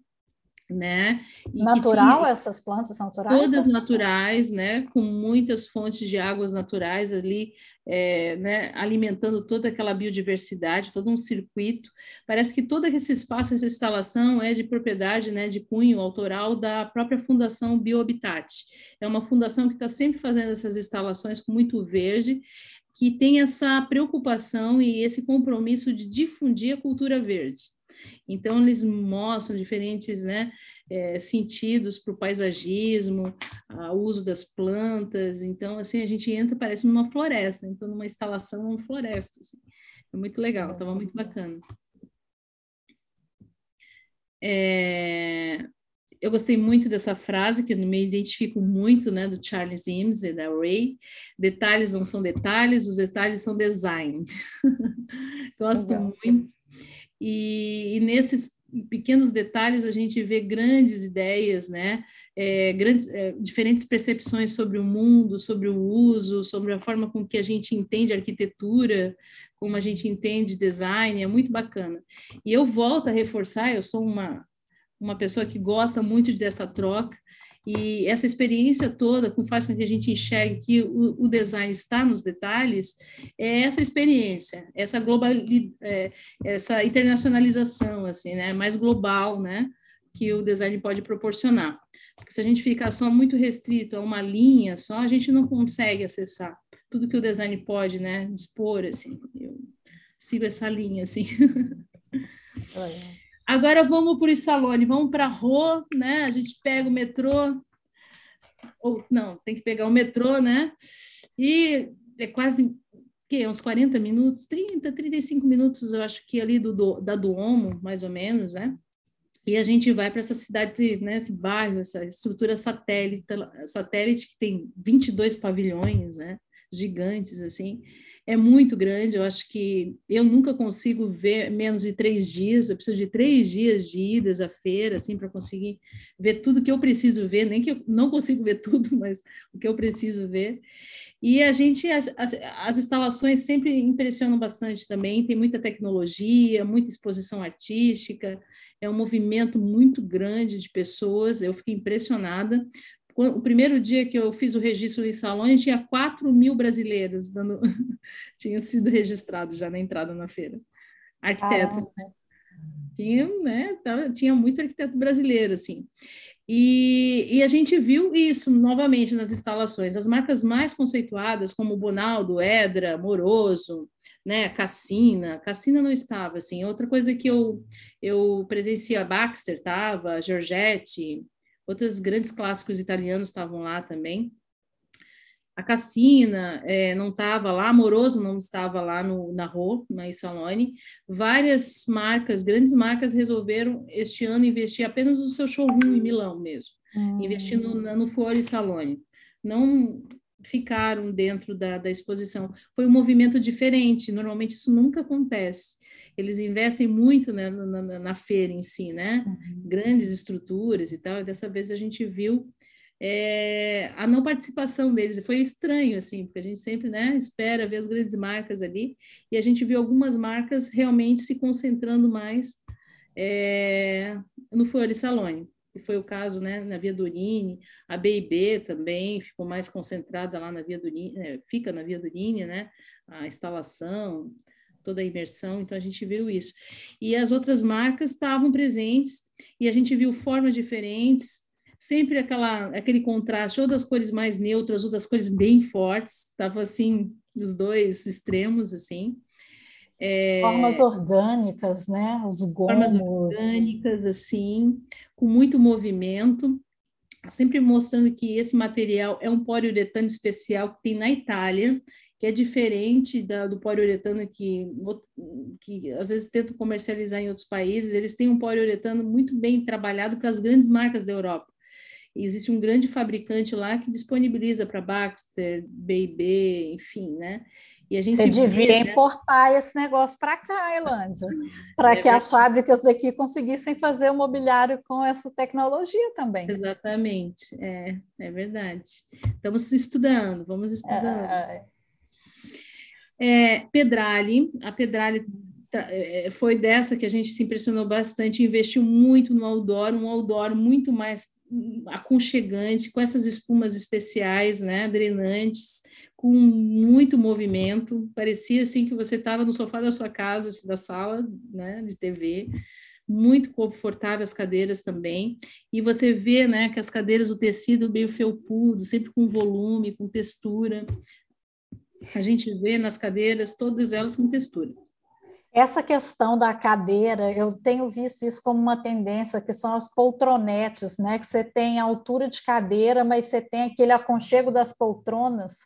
né? E Natural, tinha, essas plantas são naturais? Todas naturais, né? Com muitas fontes de águas naturais ali, é, né? alimentando toda aquela biodiversidade, todo um circuito. Parece que todo esse espaço, essa instalação é de propriedade, né? De cunho autoral da própria Fundação Biohabitat. É uma fundação que está sempre fazendo essas instalações com muito verde, que tem essa preocupação e esse compromisso de difundir a cultura verde. Então, eles mostram diferentes né, é, sentidos para o paisagismo, o uso das plantas. Então, assim, a gente entra, parece numa floresta, então, numa instalação, uma floresta. Assim. É muito legal, estava muito bacana. É, eu gostei muito dessa frase, que eu me identifico muito, né, do Charles Eames e da Ray. Detalhes não são detalhes, os detalhes são design. Gosto Legal. muito. E, e, nesses pequenos detalhes a gente vê grandes ideias, né? É, grandes, é, diferentes percepções sobre o mundo, sobre o uso, sobre a forma com que a gente entende arquitetura, como a gente entende design, é muito bacana. E eu volto a reforçar, eu sou uma, uma pessoa que gosta muito dessa troca, e essa experiência toda que faz com que a gente enxergue que o, o design está nos detalhes, é essa experiência, essa globalidade, é, essa internacionalização, assim, né, mais global, né, que o design pode proporcionar. Porque se a gente ficar só muito restrito a uma linha só, a gente não consegue acessar tudo que o design pode, né, dispor, assim. Eu sigo essa linha, assim. É. Agora vamos para o Salone, vamos para a Rô, né? A gente pega o metrô, ou não, tem que pegar o metrô, né? E é quase que uns 40 minutos, 30, 35 minutos, eu acho que ali do, do da Duomo, mais ou menos, né? E a gente vai para essa cidade, né, esse bairro, essa estrutura satélite, satélite que tem 22 pavilhões, né? Gigantes, assim é muito grande. Eu acho que eu nunca consigo ver menos de três dias. Eu preciso de três dias de idas à feira, assim, para conseguir ver tudo que eu preciso ver. Nem que eu não consigo ver tudo, mas o que eu preciso ver. E a gente, as, as, as instalações sempre impressionam bastante também. Tem muita tecnologia, muita exposição artística. É um movimento muito grande de pessoas. Eu fiquei impressionada o primeiro dia que eu fiz o registro em salões, tinha 4 mil brasileiros dando, tinham sido registrados já na entrada na feira. Arquitetos. né? Tinha, né, tava, tinha muito arquiteto brasileiro, assim. E, e, a gente viu isso novamente nas instalações. As marcas mais conceituadas, como Bonaldo, Edra, Moroso, né, Cassina. Cassina não estava, assim. Outra coisa que eu, eu presenciei, a Baxter estava, Giorgetti, Outros grandes clássicos italianos estavam lá também. A Cassina é, não estava lá, Amoroso não estava lá no, na Rô, na Isalone. Várias marcas, grandes marcas, resolveram este ano investir apenas no seu showroom em Milão mesmo, hum. investindo na, no Fuori Salone. Não ficaram dentro da, da exposição. Foi um movimento diferente, normalmente isso nunca acontece eles investem muito né, na, na, na, feira em si, né? Uhum. Grandes estruturas e tal. E dessa vez a gente viu é, a não participação deles. Foi estranho, assim, porque a gente sempre né, espera ver as grandes marcas ali. E a gente viu algumas marcas realmente se concentrando mais é, no Fiore Salone que foi o caso né, na Via Durini, a B&B também ficou mais concentrada lá na Via Durini, é, fica na Via Durini, né, a instalação, toda a imersão, então a gente viu isso. E as outras marcas estavam presentes e a gente viu formas diferentes, sempre aquela, aquele contraste, ou das cores mais neutras, ou das cores bem fortes, estava assim, os dois extremos, assim. É, formas orgânicas, né? Os gomos. Formas orgânicas, assim, com muito movimento. Sempre mostrando que esse material é um poliuretano especial que tem na Itália, que é diferente da, do poliuretano que, que às vezes tentam comercializar em outros países. Eles têm um poliuretano muito bem trabalhado para as grandes marcas da Europa. Existe um grande fabricante lá que disponibiliza para Baxter, B&B, enfim, né? E a gente Você devia vê, né? importar esse negócio para cá, Elândia, para é que as fábricas daqui conseguissem fazer o mobiliário com essa tecnologia também. Exatamente, é, é verdade. Estamos estudando, vamos estudando. É... É, Pedrali, a Pedrali tá, é, foi dessa que a gente se impressionou bastante, investiu muito no outdoor, um outdoor muito mais hum, aconchegante, com essas espumas especiais, né, drenantes, com muito movimento, parecia assim que você estava no sofá da sua casa, assim, da sala, né, de TV, muito confortável as cadeiras também, e você vê, né, que as cadeiras, o tecido meio felpudo, sempre com volume, com textura, a gente vê nas cadeiras, todas elas com textura. Essa questão da cadeira, eu tenho visto isso como uma tendência, que são as poltronetes, né? Que você tem a altura de cadeira, mas você tem aquele aconchego das poltronas,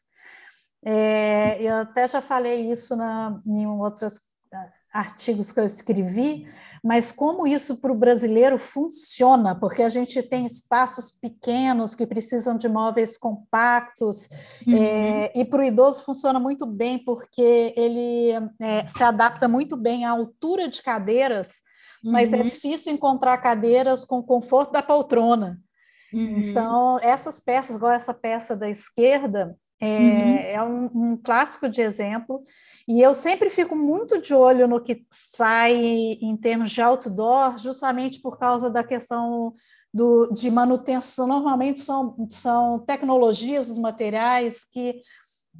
é, eu até já falei isso na, em outros ah, artigos que eu escrevi, mas como isso para o brasileiro funciona, porque a gente tem espaços pequenos que precisam de móveis compactos, uhum. é, e para o idoso funciona muito bem, porque ele é, se adapta muito bem à altura de cadeiras, uhum. mas é uhum. difícil encontrar cadeiras com conforto da poltrona. Uhum. Então, essas peças, igual essa peça da esquerda, é, uhum. é um, um, clássico de exemplo, e eu sempre fico muito de olho no que sai em termos de outdoor, justamente por causa da questão do, de manutenção. Normalmente são, são tecnologias dos materiais que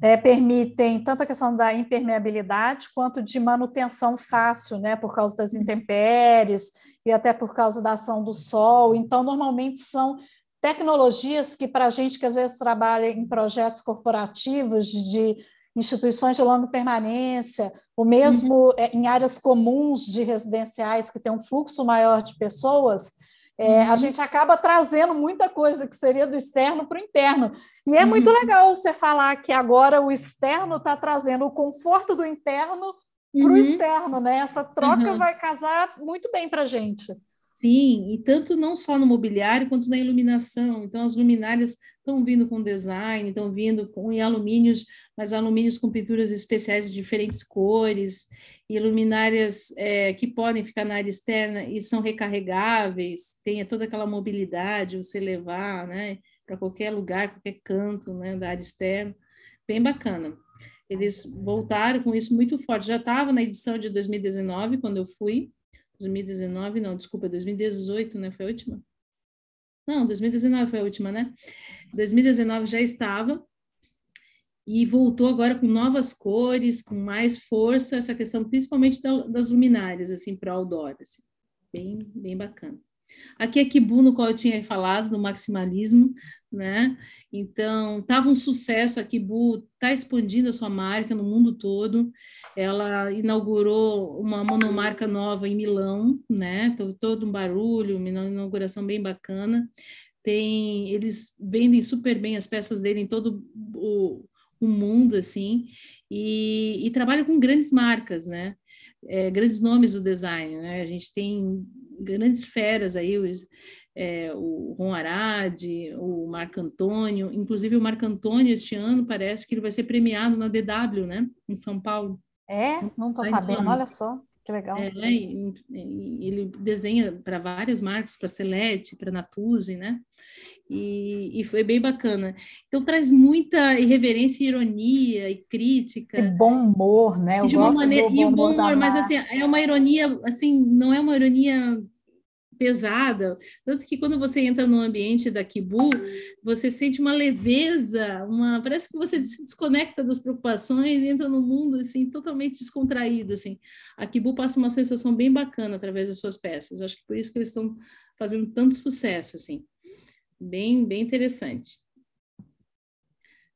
é, permitem tanto a questão da impermeabilidade quanto de manutenção fácil, né, por causa das intempéries e até por causa da ação do sol. Então, normalmente são tecnologias que, para a gente que às vezes trabalha em projetos corporativos de instituições de longa permanência, ou mesmo uhum. em áreas comuns de residenciais que tem um fluxo maior de pessoas, é, uhum. a gente acaba trazendo muita coisa que seria do externo para o interno. E é uhum. muito legal você falar que agora o externo está trazendo o conforto do interno para o uhum. externo, né? Essa troca uhum. vai casar muito bem para a gente. Sim, e tanto não só no mobiliário quanto na iluminação. Então, as luminárias estão vindo com design, estão vindo com em alumínios, mas alumínios com pinturas especiais de diferentes cores, e luminárias é, que podem ficar na área externa e são recarregáveis, tem toda aquela mobilidade, você levar né, para qualquer lugar, qualquer canto né, da área externa. Bem bacana. Eles voltaram com isso muito forte. Já estava na edição de 2019, quando eu fui, 2019, não, desculpa, 2018, né? Foi a última? Não, 2019 foi a última, né? 2019 já estava e voltou agora com novas cores, com mais força, essa questão principalmente das luminárias, assim, para outdoor, assim. Bem, bem bacana. Aqui é Kibu, no qual eu tinha falado, do maximalismo, né? Então, estava um sucesso, a Kibu está expandindo a sua marca no mundo todo. Ela inaugurou uma monomarca nova em Milão, né? Todo um barulho, uma inauguração bem bacana. Tem, eles vendem super bem as peças dele em todo o, o mundo, assim, e, e trabalham com grandes marcas, né? É, grandes nomes do design, né? A gente tem grandes feras aí, os, é, o Ron Arad, o Marco Antônio, inclusive o Marco Antônio este ano parece que ele vai ser premiado na DW, né, em São Paulo. É, não estou sabendo, olha só. Que legal. É, ele desenha para várias marcas, para Celeste, para Natuzzi, né? E, e, foi bem bacana. Então traz muita irreverência, ironia e crítica. Esse bom humor, né? Eu de uma maneira, e o bom humor, mas assim, é uma ironia, assim, não é uma ironia pesada, tanto que quando você entra no ambiente da Kibu, você sente uma leveza, uma parece que você se desconecta das preocupações e entra no mundo assim totalmente descontraído assim. A Kibu passa uma sensação bem bacana através das suas peças. Eu acho que por isso que eles estão fazendo tanto sucesso assim. Bem, bem interessante.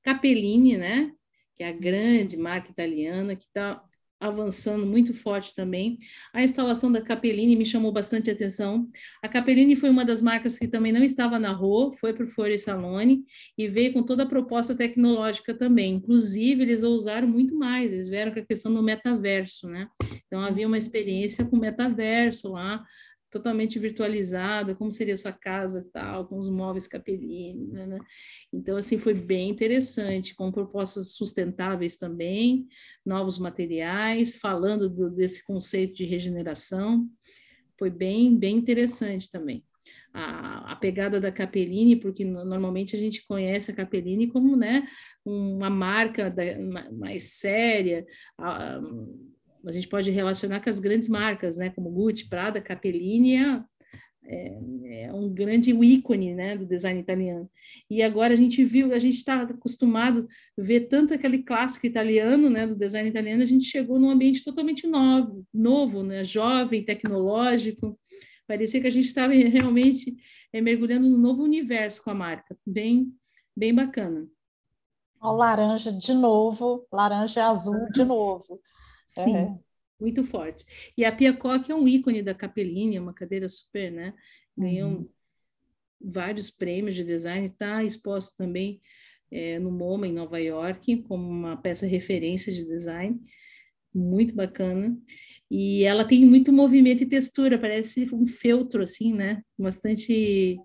Capellini, né? Que é a grande marca italiana que está avançando muito forte também. A instalação da Capellini me chamou bastante atenção. A Capellini foi uma das marcas que também não estava na rua, foi para o Fiore Salone e veio com toda a proposta tecnológica também. Inclusive, eles ousaram muito mais, eles vieram com a questão do metaverso, né? Então, havia uma experiência com metaverso lá, totalmente virtualizada, como seria sua casa tal, com os móveis Capellini, né, né? Então, assim, foi bem interessante, com propostas sustentáveis também, novos materiais, falando do, desse conceito de regeneração, foi bem, bem interessante também. A, a pegada da Capellini, porque normalmente a gente conhece a Capellini como, né, uma marca da, mais séria, a, a gente pode relacionar com as grandes marcas, né, como Gucci, Prada, Capellini, é, é, é um grande ícone, né, do design italiano. E agora a gente viu, a gente está acostumado a ver tanto aquele clássico italiano, né, do design italiano, a gente chegou num ambiente totalmente novo, novo, né, jovem, tecnológico. Parecia que a gente estava realmente é, mergulhando num novo universo com a marca, bem, bem bacana. O laranja de novo, laranja azul de novo. Sim, é. muito forte. E a Pia Koch é um ícone da Capellini, é uma cadeira super, né? Ganhou uhum. vários prêmios de design, está exposto também é, no MoMA, em Nova York, como uma peça referência de design muito bacana. E ela tem muito movimento e textura, parece um feltro, assim, né? Bastante.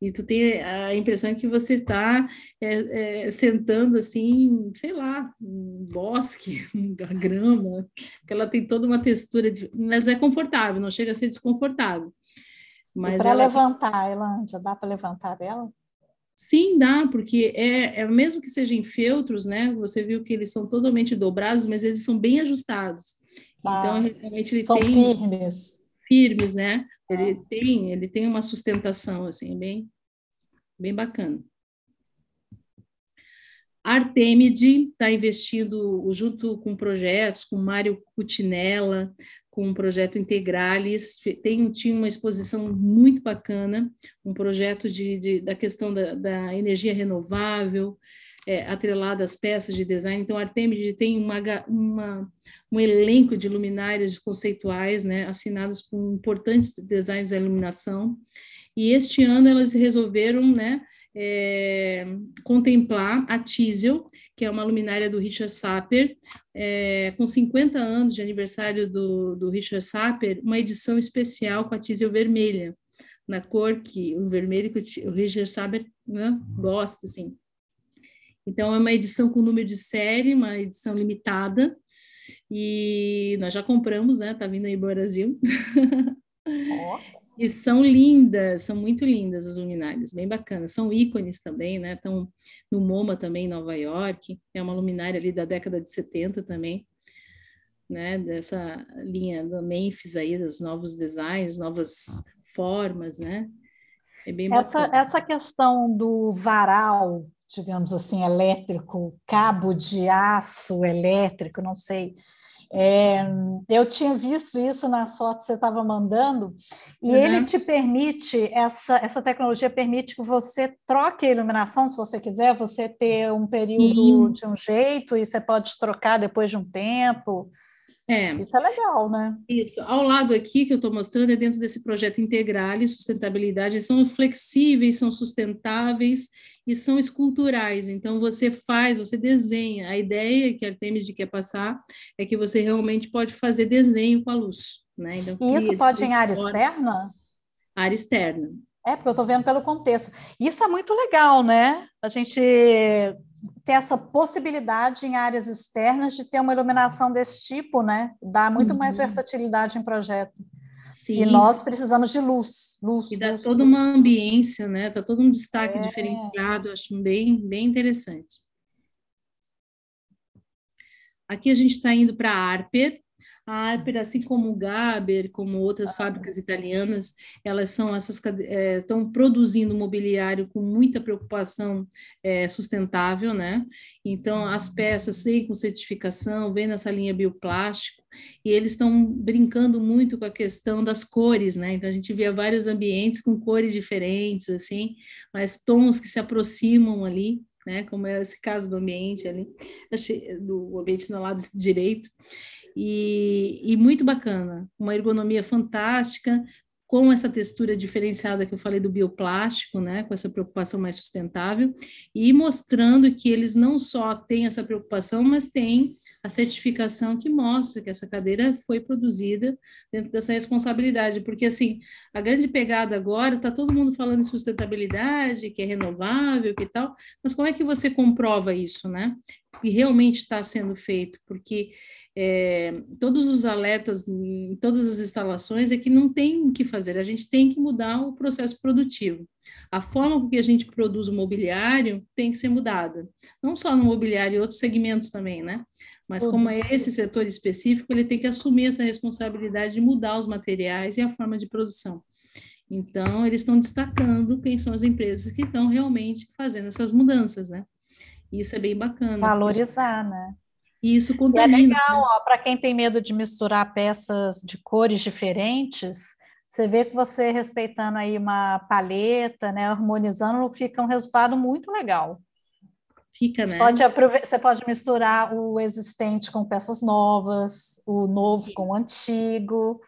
E tu tem a impressão que você está é, é, sentando, assim, sei lá, bosque, uma grama, porque ela tem toda uma textura, de... mas é confortável, não chega a ser desconfortável. Mas para ela... levantar, ela já dá para levantar dela? Sim, dá, porque é, é mesmo que sejam feltros, né? Você viu que eles são totalmente dobrados, mas eles são bem ajustados. Ah, então, realmente ele são tem firmes. Firmes, né? Ele ah. tem, ele tem uma sustentação assim, bem bem bacana. Artemide está investindo junto com projetos, com Mário Cutinella, com o projeto Integralis, tem, tinha uma exposição muito bacana, um projeto de, de da questão da, da energia renovável, é, atrelada às peças de design. Então, a Artemide tem uma, uma, um elenco de luminárias conceituais, né, assinados por importantes designers da iluminação, e este ano elas resolveram, né, é, contemplar a Tiesel, que é uma luminária do Richard Sapper, é, com 50 anos de aniversário do, do Richard Sapper, uma edição especial com a Tiesel vermelha, na cor que o vermelho que o Richard Sapper né, gosta, assim. Então, é uma edição com número de série, uma edição limitada, e nós já compramos, né? Tá vindo aí para o Brasil. Oh. E são lindas, são muito lindas as luminárias, bem bacanas. São ícones também, né? Estão no MoMA também, em Nova York. É uma luminária ali da década de 70 também, né? Dessa linha do Memphis aí, dos novos designs, novas formas, né? É bem essa, essa questão do varal, digamos assim, elétrico, cabo de aço elétrico, não sei é, eu tinha visto isso nas fotos que você estava mandando, e uhum. ele te permite, essa, essa tecnologia permite que você troque a iluminação, se você quiser, você ter um período de um jeito e você pode trocar depois de um tempo. É. Isso é legal, né? Isso. Ao lado aqui que eu estou mostrando é dentro desse projeto integral e sustentabilidade. Eles são flexíveis, são sustentáveis e são esculturais. Então, você faz, você desenha. A ideia que a Artemis quer passar é que você realmente pode fazer desenho com a luz. Né? Então, e isso pode em área externa? Área externa. É, porque eu estou vendo pelo contexto. Isso é muito legal, né? A gente ter essa possibilidade em áreas externas de ter uma iluminação desse tipo, né? Dá muito uhum. mais versatilidade em projeto. Sim, e nós precisamos de luz, luz. E dá luz, toda luz. uma ambiência, né? Tá todo um destaque é. diferenciado, acho bem, bem interessante. Aqui a gente está indo para a Arper, a Arper, assim como o Gaber, como outras ah. fábricas italianas, elas são essas é, estão produzindo mobiliário com muita preocupação é, sustentável, né? Então as peças sem com certificação, vem nessa linha bioplástico e eles estão brincando muito com a questão das cores, né? Então a gente via vários ambientes com cores diferentes, assim, mas tons que se aproximam ali. Né, como é esse caso do ambiente ali, do ambiente no lado direito, e, e muito bacana, uma ergonomia fantástica, com essa textura diferenciada que eu falei do bioplástico, né, com essa preocupação mais sustentável, e mostrando que eles não só têm essa preocupação, mas têm a certificação que mostra que essa cadeira foi produzida dentro dessa responsabilidade, porque assim, a grande pegada agora, está todo mundo falando em sustentabilidade, que é renovável, que tal, mas como é que você comprova isso, né? Que realmente está sendo feito, porque é, todos os alertas em todas as instalações é que não tem o que fazer, a gente tem que mudar o processo produtivo. A forma com que a gente produz o mobiliário tem que ser mudada, não só no mobiliário, e outros segmentos também, né? Mas como é esse setor específico, ele tem que assumir essa responsabilidade de mudar os materiais e a forma de produção. Então, eles estão destacando quem são as empresas que estão realmente fazendo essas mudanças, né? Isso é bem bacana. Valorizar, né? E isso contamina. E é legal, né? para quem tem medo de misturar peças de cores diferentes, você vê que você respeitando aí uma paleta, né, harmonizando, fica um resultado muito legal. Fica, né? Você pode, você pode misturar o existente com peças novas, o novo Sim. com o antigo.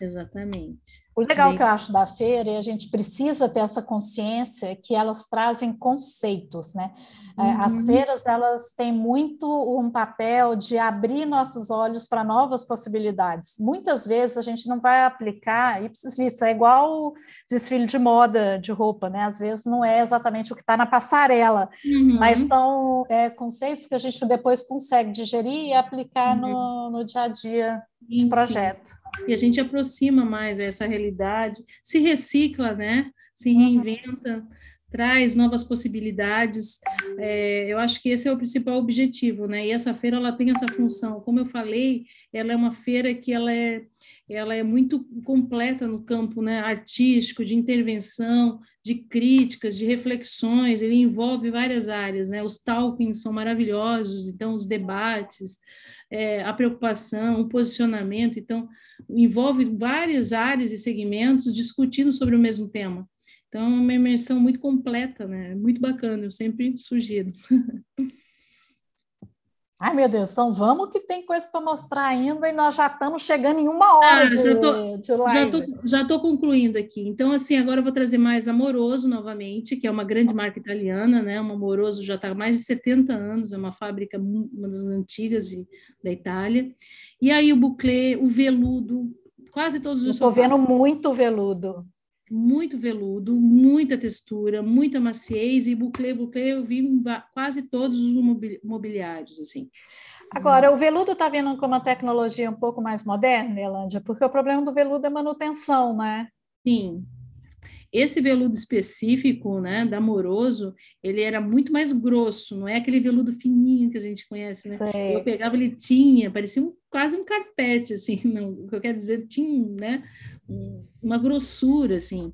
Exatamente. O legal Bem... que eu acho da feira é a gente precisa ter essa consciência que elas trazem conceitos, né? É, uhum. As feiras elas têm muito um papel de abrir nossos olhos para novas possibilidades. Muitas vezes a gente não vai aplicar litteris, é igual desfile de moda de roupa, né? Às vezes não é exatamente o que está na passarela, uhum. mas são é, conceitos que a gente depois consegue digerir e aplicar uhum. no, no dia a dia de projeto. Sim e a gente aproxima mais essa realidade, se recicla, né? Se uhum. reinventa, uhum. traz novas possibilidades. É, eu acho que esse é o principal objetivo, né? E essa feira ela tem essa função. Como eu falei, ela é uma feira que ela é ela é muito completa no campo né, artístico, de intervenção, de críticas, de reflexões, ele envolve várias áreas, né? Os talkings são maravilhosos, então os debates, é, a preocupação, o posicionamento. Então, envolve várias áreas e segmentos discutindo sobre o mesmo tema. Então, é uma imersão muito completa, né? Muito bacana, eu sempre sugiro. Ai, meu Deus, então vamos que tem coisa para mostrar ainda e nós já estamos chegando em uma hora ah, de, já tô, de live. Já estou concluindo aqui. Então, assim, agora eu vou trazer mais Amoroso novamente, que é uma grande marca italiana, né? O Amoroso já está há mais de 70 anos, é uma fábrica, uma das antigas de, da Itália. E aí o buclé, o veludo, quase todos os... Estou vendo muito veludo muito veludo, muita textura, muita maciez, e buclé, buclé eu vi em quase todos os mobiliários, assim. Agora, o veludo está vindo com uma tecnologia um pouco mais moderna, Elândia, porque o problema do veludo é manutenção, né? Sim. Esse veludo específico, né, da Moroso, ele era muito mais grosso, não é aquele veludo fininho que a gente conhece, né? Sei. Eu pegava, ele tinha, parecia um, quase um carpete, assim, não, o que eu quero dizer, tinha, né, uma grossura, assim.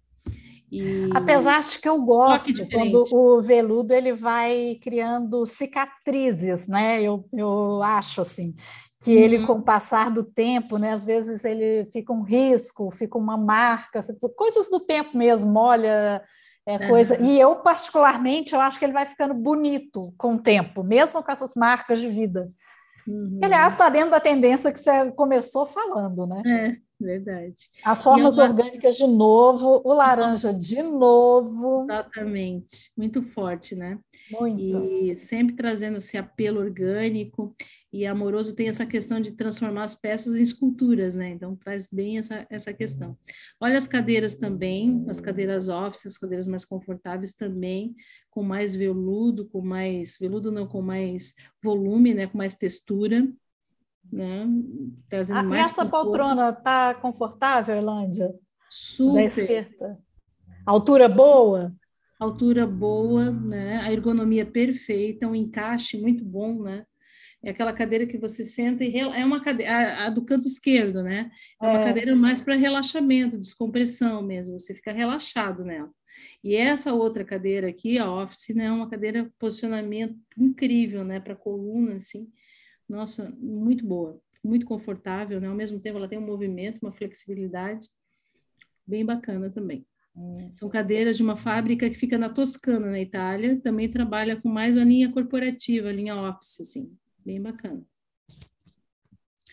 E... Apesar de que eu gosto quando o veludo ele vai criando cicatrizes, né? Eu, eu acho assim que uhum. ele com o passar do tempo, né? Às vezes ele fica um risco, fica uma marca, coisas do tempo mesmo. Olha, é coisa. Uhum. E eu particularmente eu acho que ele vai ficando bonito com o tempo, mesmo com essas marcas de vida. Uhum. Aliás, está dentro da tendência que você começou falando, né? É. Verdade. As formas uma... orgânicas de novo, o laranja de novo. Exatamente, muito forte, né? Muito. E sempre trazendo esse apelo orgânico e amoroso tem essa questão de transformar as peças em esculturas, né? Então traz bem essa, essa questão. Olha as cadeiras também, as cadeiras office, as cadeiras mais confortáveis também, com mais veludo, com mais veludo não, com mais volume, né? Com mais textura né? Trazendo ah, mais essa poltrona está confortável, Erlândia? Super. Altura boa? Altura boa, né? A ergonomia perfeita, um encaixe muito bom, né? É aquela cadeira que você senta e é uma cadeira, a, a do canto esquerdo, né? É, é. uma cadeira mais para relaxamento, descompressão mesmo, você fica relaxado nela. E essa outra cadeira aqui, a office, né, é uma cadeira posicionamento incrível, né, para coluna assim nossa, muito boa, muito confortável, né? Ao mesmo tempo ela tem um movimento, uma flexibilidade bem bacana também. Hum. São cadeiras de uma fábrica que fica na Toscana, na Itália, também trabalha com mais a linha corporativa, a linha office, assim, bem bacana.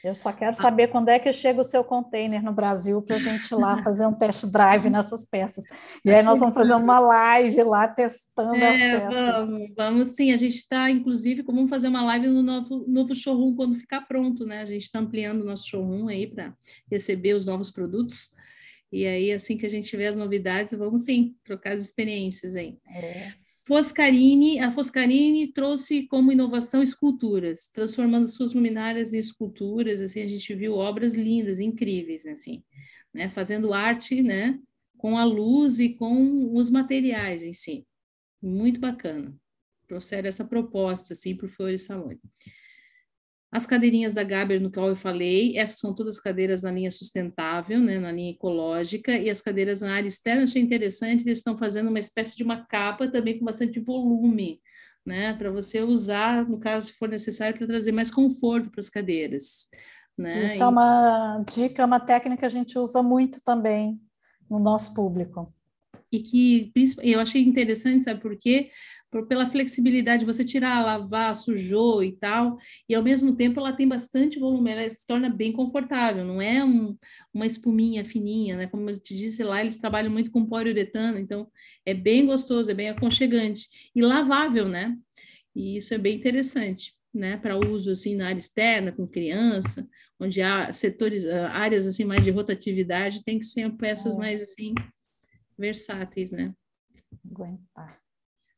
Eu só quero saber ah. quando é que chega o seu container no Brasil para a gente ir lá fazer um test drive nessas peças. E aí nós vamos fazer uma live lá testando é, as peças. Vamos, vamos sim. A gente está, inclusive, vamos fazer uma live no novo, novo showroom quando ficar pronto, né? A gente está ampliando o nosso showroom aí para receber os novos produtos. E aí, assim que a gente tiver as novidades, vamos sim trocar as experiências aí. É. Foscarini, a Foscarini trouxe como inovação esculturas, transformando suas luminárias em esculturas, assim, a gente viu obras lindas, incríveis, assim, né, fazendo arte, né, com a luz e com os materiais em si. Muito bacana. Trouxeram essa proposta, assim, para o Flores Salone. As cadeirinhas da Gaber, no qual eu falei, essas são todas cadeiras na linha sustentável, né, na linha ecológica, e as cadeiras na área externa, achei interessante, eles estão fazendo uma espécie de uma capa também com bastante volume, né, para você usar, no caso, se for necessário, para trazer mais conforto para as cadeiras. Né? Isso e... é uma dica, uma técnica que a gente usa muito também no nosso público. E que eu achei interessante, sabe por quê? Por, pela flexibilidade, você tirar, lavar, sujou e tal, e ao mesmo tempo ela tem bastante volume, ela se torna bem confortável, não é um, uma espuminha fininha, né? Como eu te disse lá, eles trabalham muito com poliuretano, então é bem gostoso, é bem aconchegante e lavável, né? E isso é bem interessante, né? Para uso assim na área externa, com criança, onde há setores, ah, áreas assim mais de rotatividade, tem que ser peças é. mais assim versáteis, né? Aguentar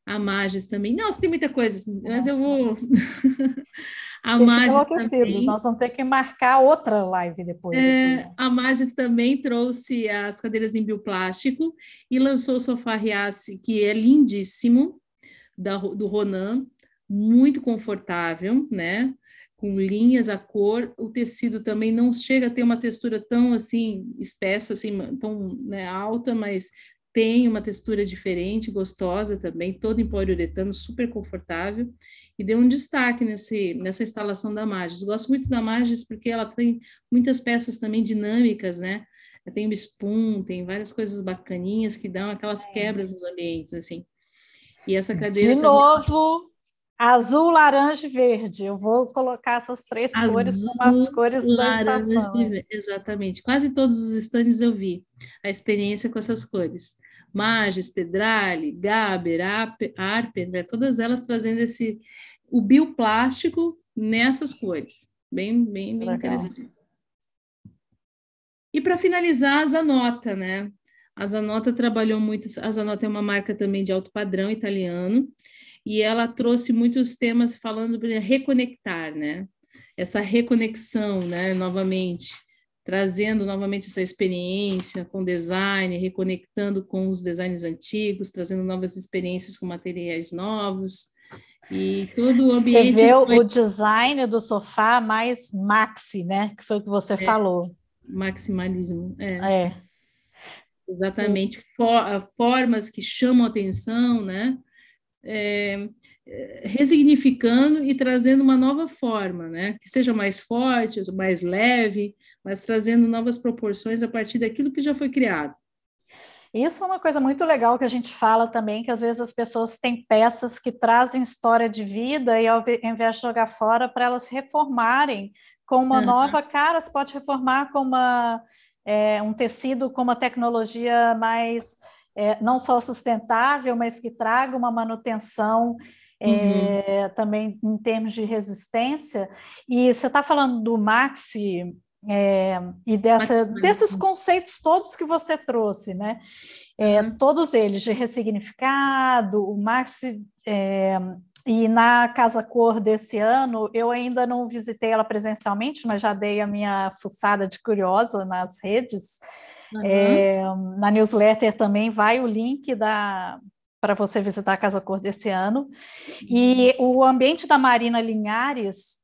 a Magis também. Nossa, tem muita coisa, mas eu vou. a Magis também. Nós vamos ter que marcar outra live depois. É, a Magis também trouxe as cadeiras em bioplástico e lançou o sofá Riace, que é lindíssimo, da, do Ronan, muito confortável, né? Com linhas, a cor, o tecido também não chega a ter uma textura tão assim espessa, assim, tão né, alta, mas tem uma textura diferente, gostosa também, todo em poliuretano, super confortável, e deu um destaque nesse, nessa instalação da Magis. Gosto muito da Magis porque ela tem muitas peças também dinâmicas, né? Tem o spoon, tem várias coisas bacaninhas que dão aquelas é. quebras nos ambientes, assim. E essa cadeira... De novo, azul, laranja e verde. Eu vou colocar essas três azul, cores como as cores laranja, da estação. Exatamente. Quase todos os estandes eu vi a experiência com essas cores. Magis, Pedrali, Gaber, Arper, né? todas elas trazendo esse o bioplástico nessas cores. Bem, bem, bem interessante. E para finalizar, a Zanota, né? A Zanota trabalhou muito, a Zanota é uma marca também de alto padrão italiano, e ela trouxe muitos temas falando para reconectar, né? Essa reconexão, né, novamente trazendo novamente essa experiência com design, reconectando com os designs antigos, trazendo novas experiências com materiais novos. E todo o ambiente. Você vê foi... o design do sofá mais maxi, né? Que foi o que você é, falou. Maximalismo, é. é. Exatamente. For, formas que chamam atenção, né? É, resignificando e trazendo uma nova forma, né? Que seja mais forte, mais leve, mas trazendo novas proporções a partir daquilo que já foi criado. Isso é uma coisa muito legal que a gente fala também, que às vezes as pessoas têm peças que trazem história de vida e ao invés de jogar fora, para elas reformarem com uma uhum. nova cara, você pode reformar com uma, é, um tecido com uma tecnologia mais é, não só sustentável, mas que traga uma manutenção é, também em termos de resistência. E você está falando do Maxi é, e dessa, desses conceitos todos que você trouxe, né? É, uhum. Todos eles de ressignificado, o Maxi. É, e na Casa Cor desse ano, eu ainda não visitei ela presencialmente, mas já dei a minha fuçada de curiosa nas redes. Uhum. É, na newsletter também vai o link da, para você visitar a Casa Cor desse ano. E o ambiente da Marina Linhares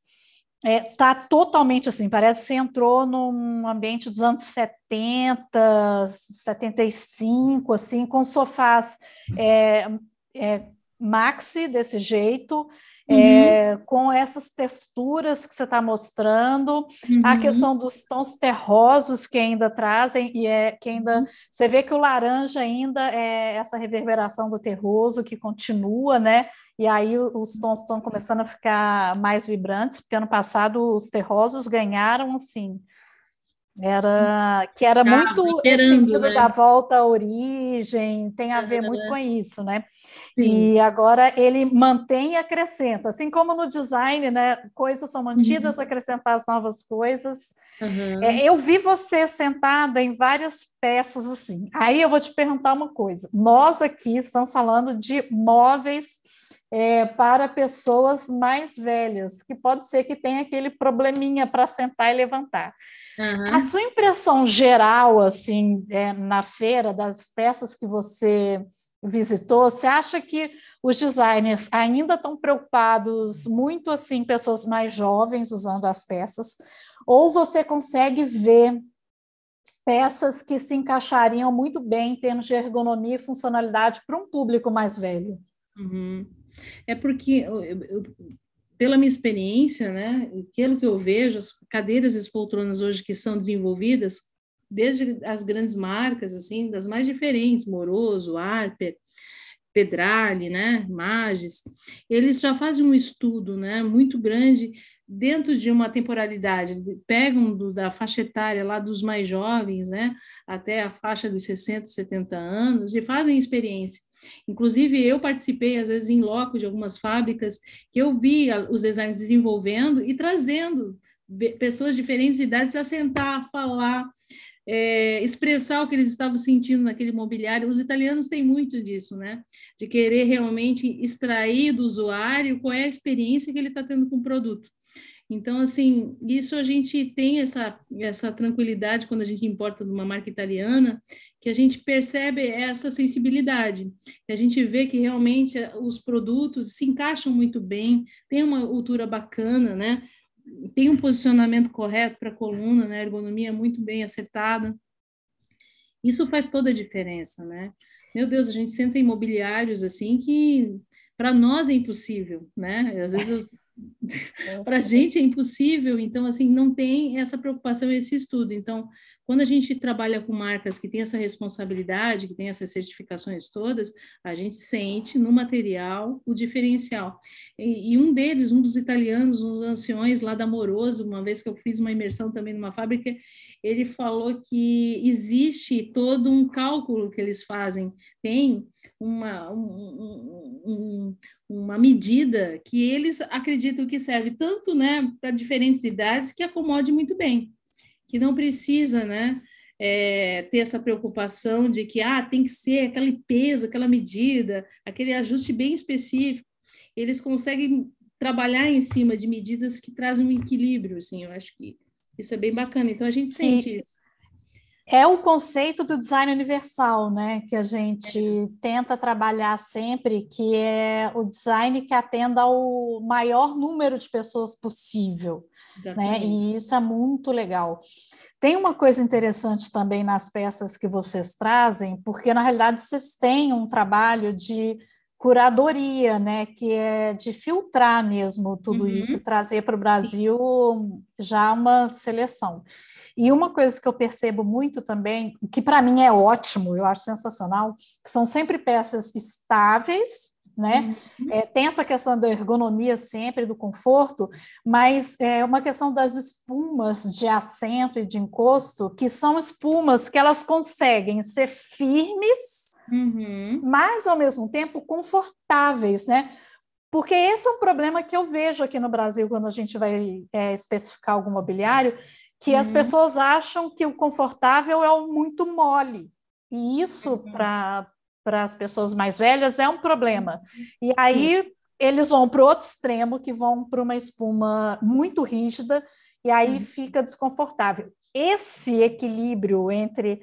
está é, tá totalmente assim, parece que você entrou num ambiente dos anos 70, 75, assim, com sofás é, é, maxi desse jeito, uhum. é, com essas texturas que você está mostrando, uhum. a questão dos tons terrosos que ainda trazem, e é que ainda uhum. você vê que o laranja ainda é essa reverberação do terroso que continua, né? E aí os tons estão começando a ficar mais vibrantes, porque ano passado os terrosos ganharam assim era que era tá, muito esse sentido né? da volta à origem, tem a ver muito com isso, né? Sim. E agora ele mantém e acrescenta, assim como no design, né? Coisas são mantidas, uhum. acrescentar as novas coisas. Uhum. É, eu vi você sentada em várias peças assim. Aí eu vou te perguntar uma coisa. Nós aqui estamos falando de móveis é, para pessoas mais velhas, que pode ser que tenha aquele probleminha para sentar e levantar. Uhum. A sua impressão geral, assim, é, na feira, das peças que você visitou, você acha que os designers ainda estão preocupados muito, assim, pessoas mais jovens usando as peças, ou você consegue ver peças que se encaixariam muito bem em termos de ergonomia e funcionalidade para um público mais velho? Uhum. É porque eu, eu, pela minha experiência, né, aquilo que eu vejo, as cadeiras e as poltronas hoje que são desenvolvidas, desde as grandes marcas, assim, das mais diferentes, Moroso, Harper, Pedrali, né, Magis, eles já fazem um estudo, né, muito grande dentro de uma temporalidade, pegam do, da faixa etária lá dos mais jovens, né, até a faixa dos 60, 70 anos e fazem experiência. Inclusive, eu participei, às vezes, em loco de algumas fábricas, que eu vi os designers desenvolvendo e trazendo pessoas de diferentes idades a sentar, falar, é, expressar o que eles estavam sentindo naquele mobiliário. Os italianos têm muito disso, né? De querer realmente extrair do usuário qual é a experiência que ele está tendo com o produto. Então, assim, isso a gente tem essa, essa tranquilidade quando a gente importa de uma marca italiana, que a gente percebe essa sensibilidade, que a gente vê que realmente os produtos se encaixam muito bem, tem uma altura bacana, né? Tem um posicionamento correto para a coluna, né? ergonomia muito bem acertada. Isso faz toda a diferença, né? Meu Deus, a gente senta em imobiliários assim que para nós é impossível, né? Às vezes eu é. para a gente é impossível, então, assim, não tem essa preocupação, esse estudo. Então, quando a gente trabalha com marcas que têm essa responsabilidade, que têm essas certificações todas, a gente sente no material o diferencial. E, e um deles, um dos italianos, uns anciões lá da Moroso, uma vez que eu fiz uma imersão também numa fábrica, ele falou que existe todo um cálculo que eles fazem, tem uma, um, um, uma medida que eles acreditam que serve tanto né, para diferentes idades que acomode muito bem, que não precisa né, é, ter essa preocupação de que ah, tem que ser aquele peso, aquela medida, aquele ajuste bem específico. Eles conseguem trabalhar em cima de medidas que trazem um equilíbrio, assim, eu acho que isso é bem bacana. Então a gente sente isso é o conceito do design universal, né, que a gente tenta trabalhar sempre, que é o design que atenda ao maior número de pessoas possível, né? E isso é muito legal. Tem uma coisa interessante também nas peças que vocês trazem, porque na realidade vocês têm um trabalho de curadoria, né, que é de filtrar mesmo tudo uhum. isso, trazer para o Brasil já uma seleção. E uma coisa que eu percebo muito também, que para mim é ótimo, eu acho sensacional, são sempre peças estáveis, né? Uhum. É, tem essa questão da ergonomia sempre, do conforto, mas é uma questão das espumas de assento e de encosto, que são espumas que elas conseguem ser firmes uhum. mas ao mesmo tempo confortáveis, né? Porque esse é um problema que eu vejo aqui no Brasil quando a gente vai é, especificar algum mobiliário, que uhum. as pessoas acham que o confortável é o muito mole. E isso, uhum. para as pessoas mais velhas, é um problema. E aí eles vão para o outro extremo, que vão para uma espuma muito rígida, e aí uhum. fica desconfortável. Esse equilíbrio entre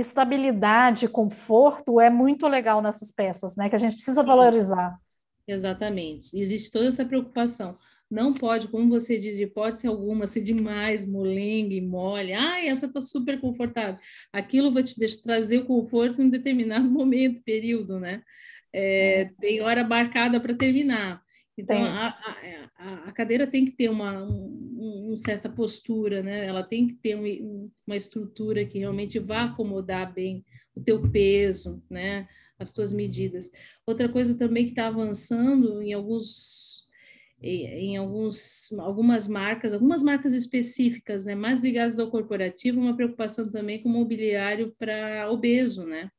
estabilidade, conforto é muito legal nessas peças, né? Que a gente precisa valorizar. Exatamente. Existe toda essa preocupação. Não pode, como você diz, de hipótese alguma, ser demais, molengue, mole. Ah, essa está super confortável. Aquilo vai te deixar, trazer o conforto em um determinado momento, período, né? É, é. Tem hora marcada para terminar. Então, a, a, a, cadeira tem que ter uma, um, certa postura, né? Ela tem que ter um, uma estrutura que realmente vá acomodar bem o teu peso, né? As tuas medidas. Outra coisa também que está avançando em alguns em alguns, algumas marcas, algumas marcas específicas, né, mais ligadas ao corporativo, uma preocupação também com mobiliário para obeso, né,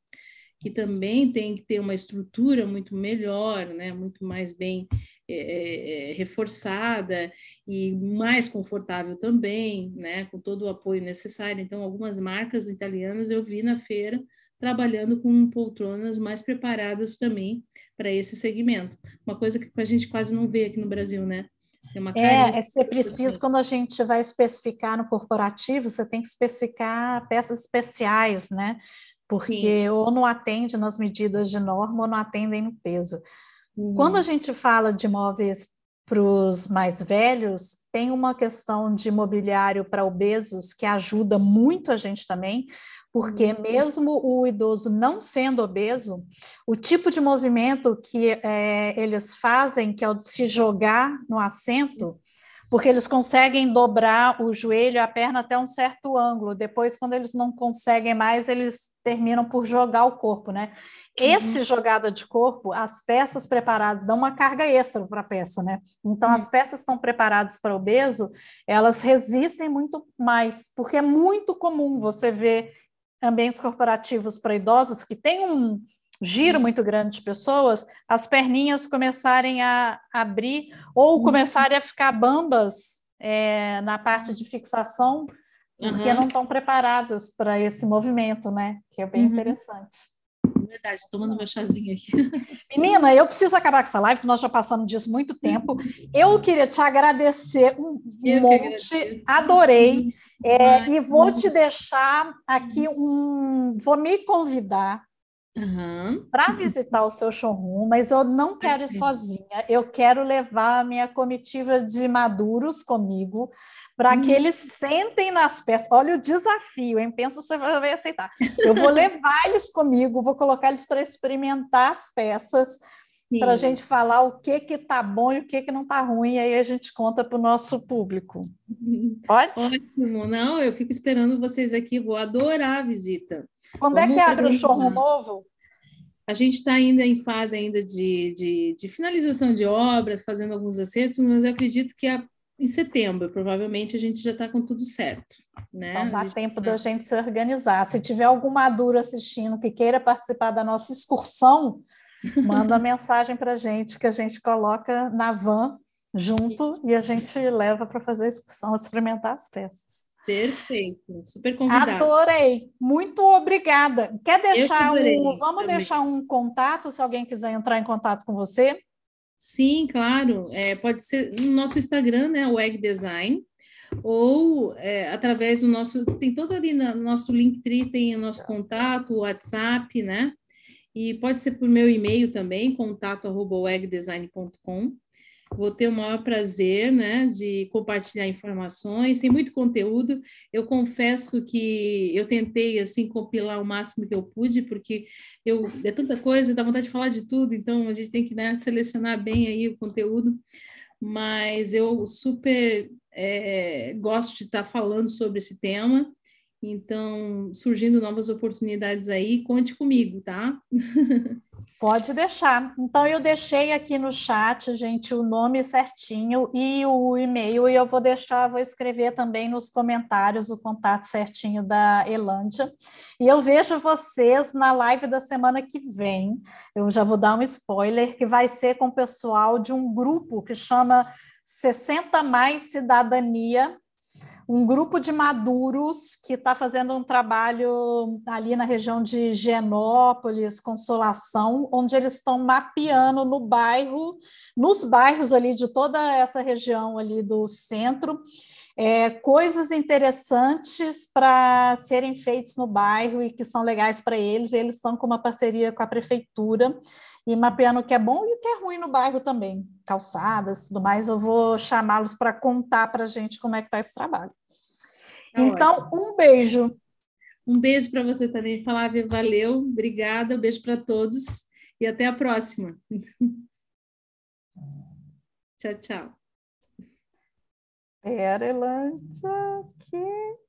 que também tem que ter uma estrutura muito melhor, né, muito mais bem é, reforçada e mais confortável também, né, com todo o apoio necessário. Então, algumas marcas italianas eu vi na feira trabalhando com poltronas mais preparadas também para esse segmento. Uma coisa que a gente quase não vê aqui no Brasil, né? é, é você precisa, quando a gente vai especificar no corporativo, você tem que especificar peças especiais, né? Porque Sim. ou não atende nas medidas de norma ou não atendem no peso. Uhum. Quando a gente fala de móveis para os mais velhos, tem uma questão de mobiliário para obesos que ajuda muito a gente também, porque uhum. mesmo o idoso não sendo obeso, o tipo de movimento que é, eles fazem, que é o de se jogar no assento, porque eles conseguem dobrar o joelho e a perna até um certo ângulo. Depois, quando eles não conseguem mais, eles terminam por jogar o corpo, né? Uhum. Esse jogada de corpo, as peças preparadas dão uma carga extra para a peça, né? Então, uhum. as peças estão preparadas para obeso, elas resistem muito mais, porque é muito comum você ver ambientes corporativos para idosos que têm um giro muito grande de pessoas, as perninhas começarem a abrir ou uhum. começarem a ficar bambas é, na parte de fixação, porque uhum. não estão preparadas para esse movimento, né? Que é bem uhum. interessante. Verdade, tomando meu chazinho aqui. Menina, eu preciso acabar com essa live, porque nós já passamos disso muito tempo. Eu queria te agradecer um eu monte, adorei. É, e vou te deixar aqui um. Vou me convidar Uhum. para visitar o seu showroom, mas eu não quero ir sozinha, eu quero levar a minha comitiva de maduros comigo, para uhum. que eles sentem nas peças. Olha o desafio, hein? Pensa se você vai aceitar. Eu vou levar eles comigo, vou colocar eles para experimentar as peças, para a gente falar o que que tá bom e o que que não tá ruim, e aí a gente conta para o nosso público. Pode? Ótimo, não, eu fico esperando vocês aqui, vou adorar a visita. Quando Vamos é que abre o showroom novo? A gente está ainda em fase ainda de, de, de, finalização de obras, fazendo alguns acertos, mas eu acredito que a, em setembro, provavelmente, a gente já está com tudo certo. Né? Então dá tempo tá... da gente se organizar. Se tiver algum maduro assistindo que queira participar da nossa excursão, manda mensagem para a gente que a gente coloca na van junto e a gente leva para fazer a excursão, experimentar as peças. Perfeito, super convidado. Adorei, muito obrigada. Quer deixar um, vamos também. deixar um contato, se alguém quiser entrar em contato com você? Sim, claro, é, pode ser no nosso Instagram, né, o Egg Design, ou é, através do nosso, tem todo ali no nosso Linktree, tem o nosso contato, o WhatsApp, né, e pode ser por meu e-mail também, contato arroba Vou ter o maior prazer, né, de compartilhar informações, tem muito conteúdo. Eu confesso que eu tentei assim compilar o máximo que eu pude, porque eu é tanta coisa, dá vontade de falar de tudo, então a gente tem que né, selecionar bem aí o conteúdo. Mas eu super é, gosto de estar falando sobre esse tema. Então, surgindo novas oportunidades aí, conte comigo, tá? Pode deixar. Então, eu deixei aqui no chat, gente, o nome certinho e o e-mail, e eu vou deixar, vou escrever também nos comentários o contato certinho da Elândia. E eu vejo vocês na live da semana que vem. Eu já vou dar um spoiler, que vai ser com o pessoal de um grupo que chama 60 Mais Cidadania um grupo de maduros que está fazendo um trabalho ali na região de Genópolis, Consolação, onde eles estão mapeando no bairro, nos bairros ali de toda essa região ali do centro, é, coisas interessantes para serem feitos no bairro e que são legais para eles. Eles estão com uma parceria com a prefeitura e mapeando o que é bom e o que é ruim no bairro também, calçadas, tudo mais. Eu vou chamá-los para contar para a gente como é que está esse trabalho. Tá então, ótimo. um beijo. Um beijo para você também, Flávia. Valeu, obrigada. Um beijo para todos e até a próxima. Tchau, tchau. Pera, Elândia, que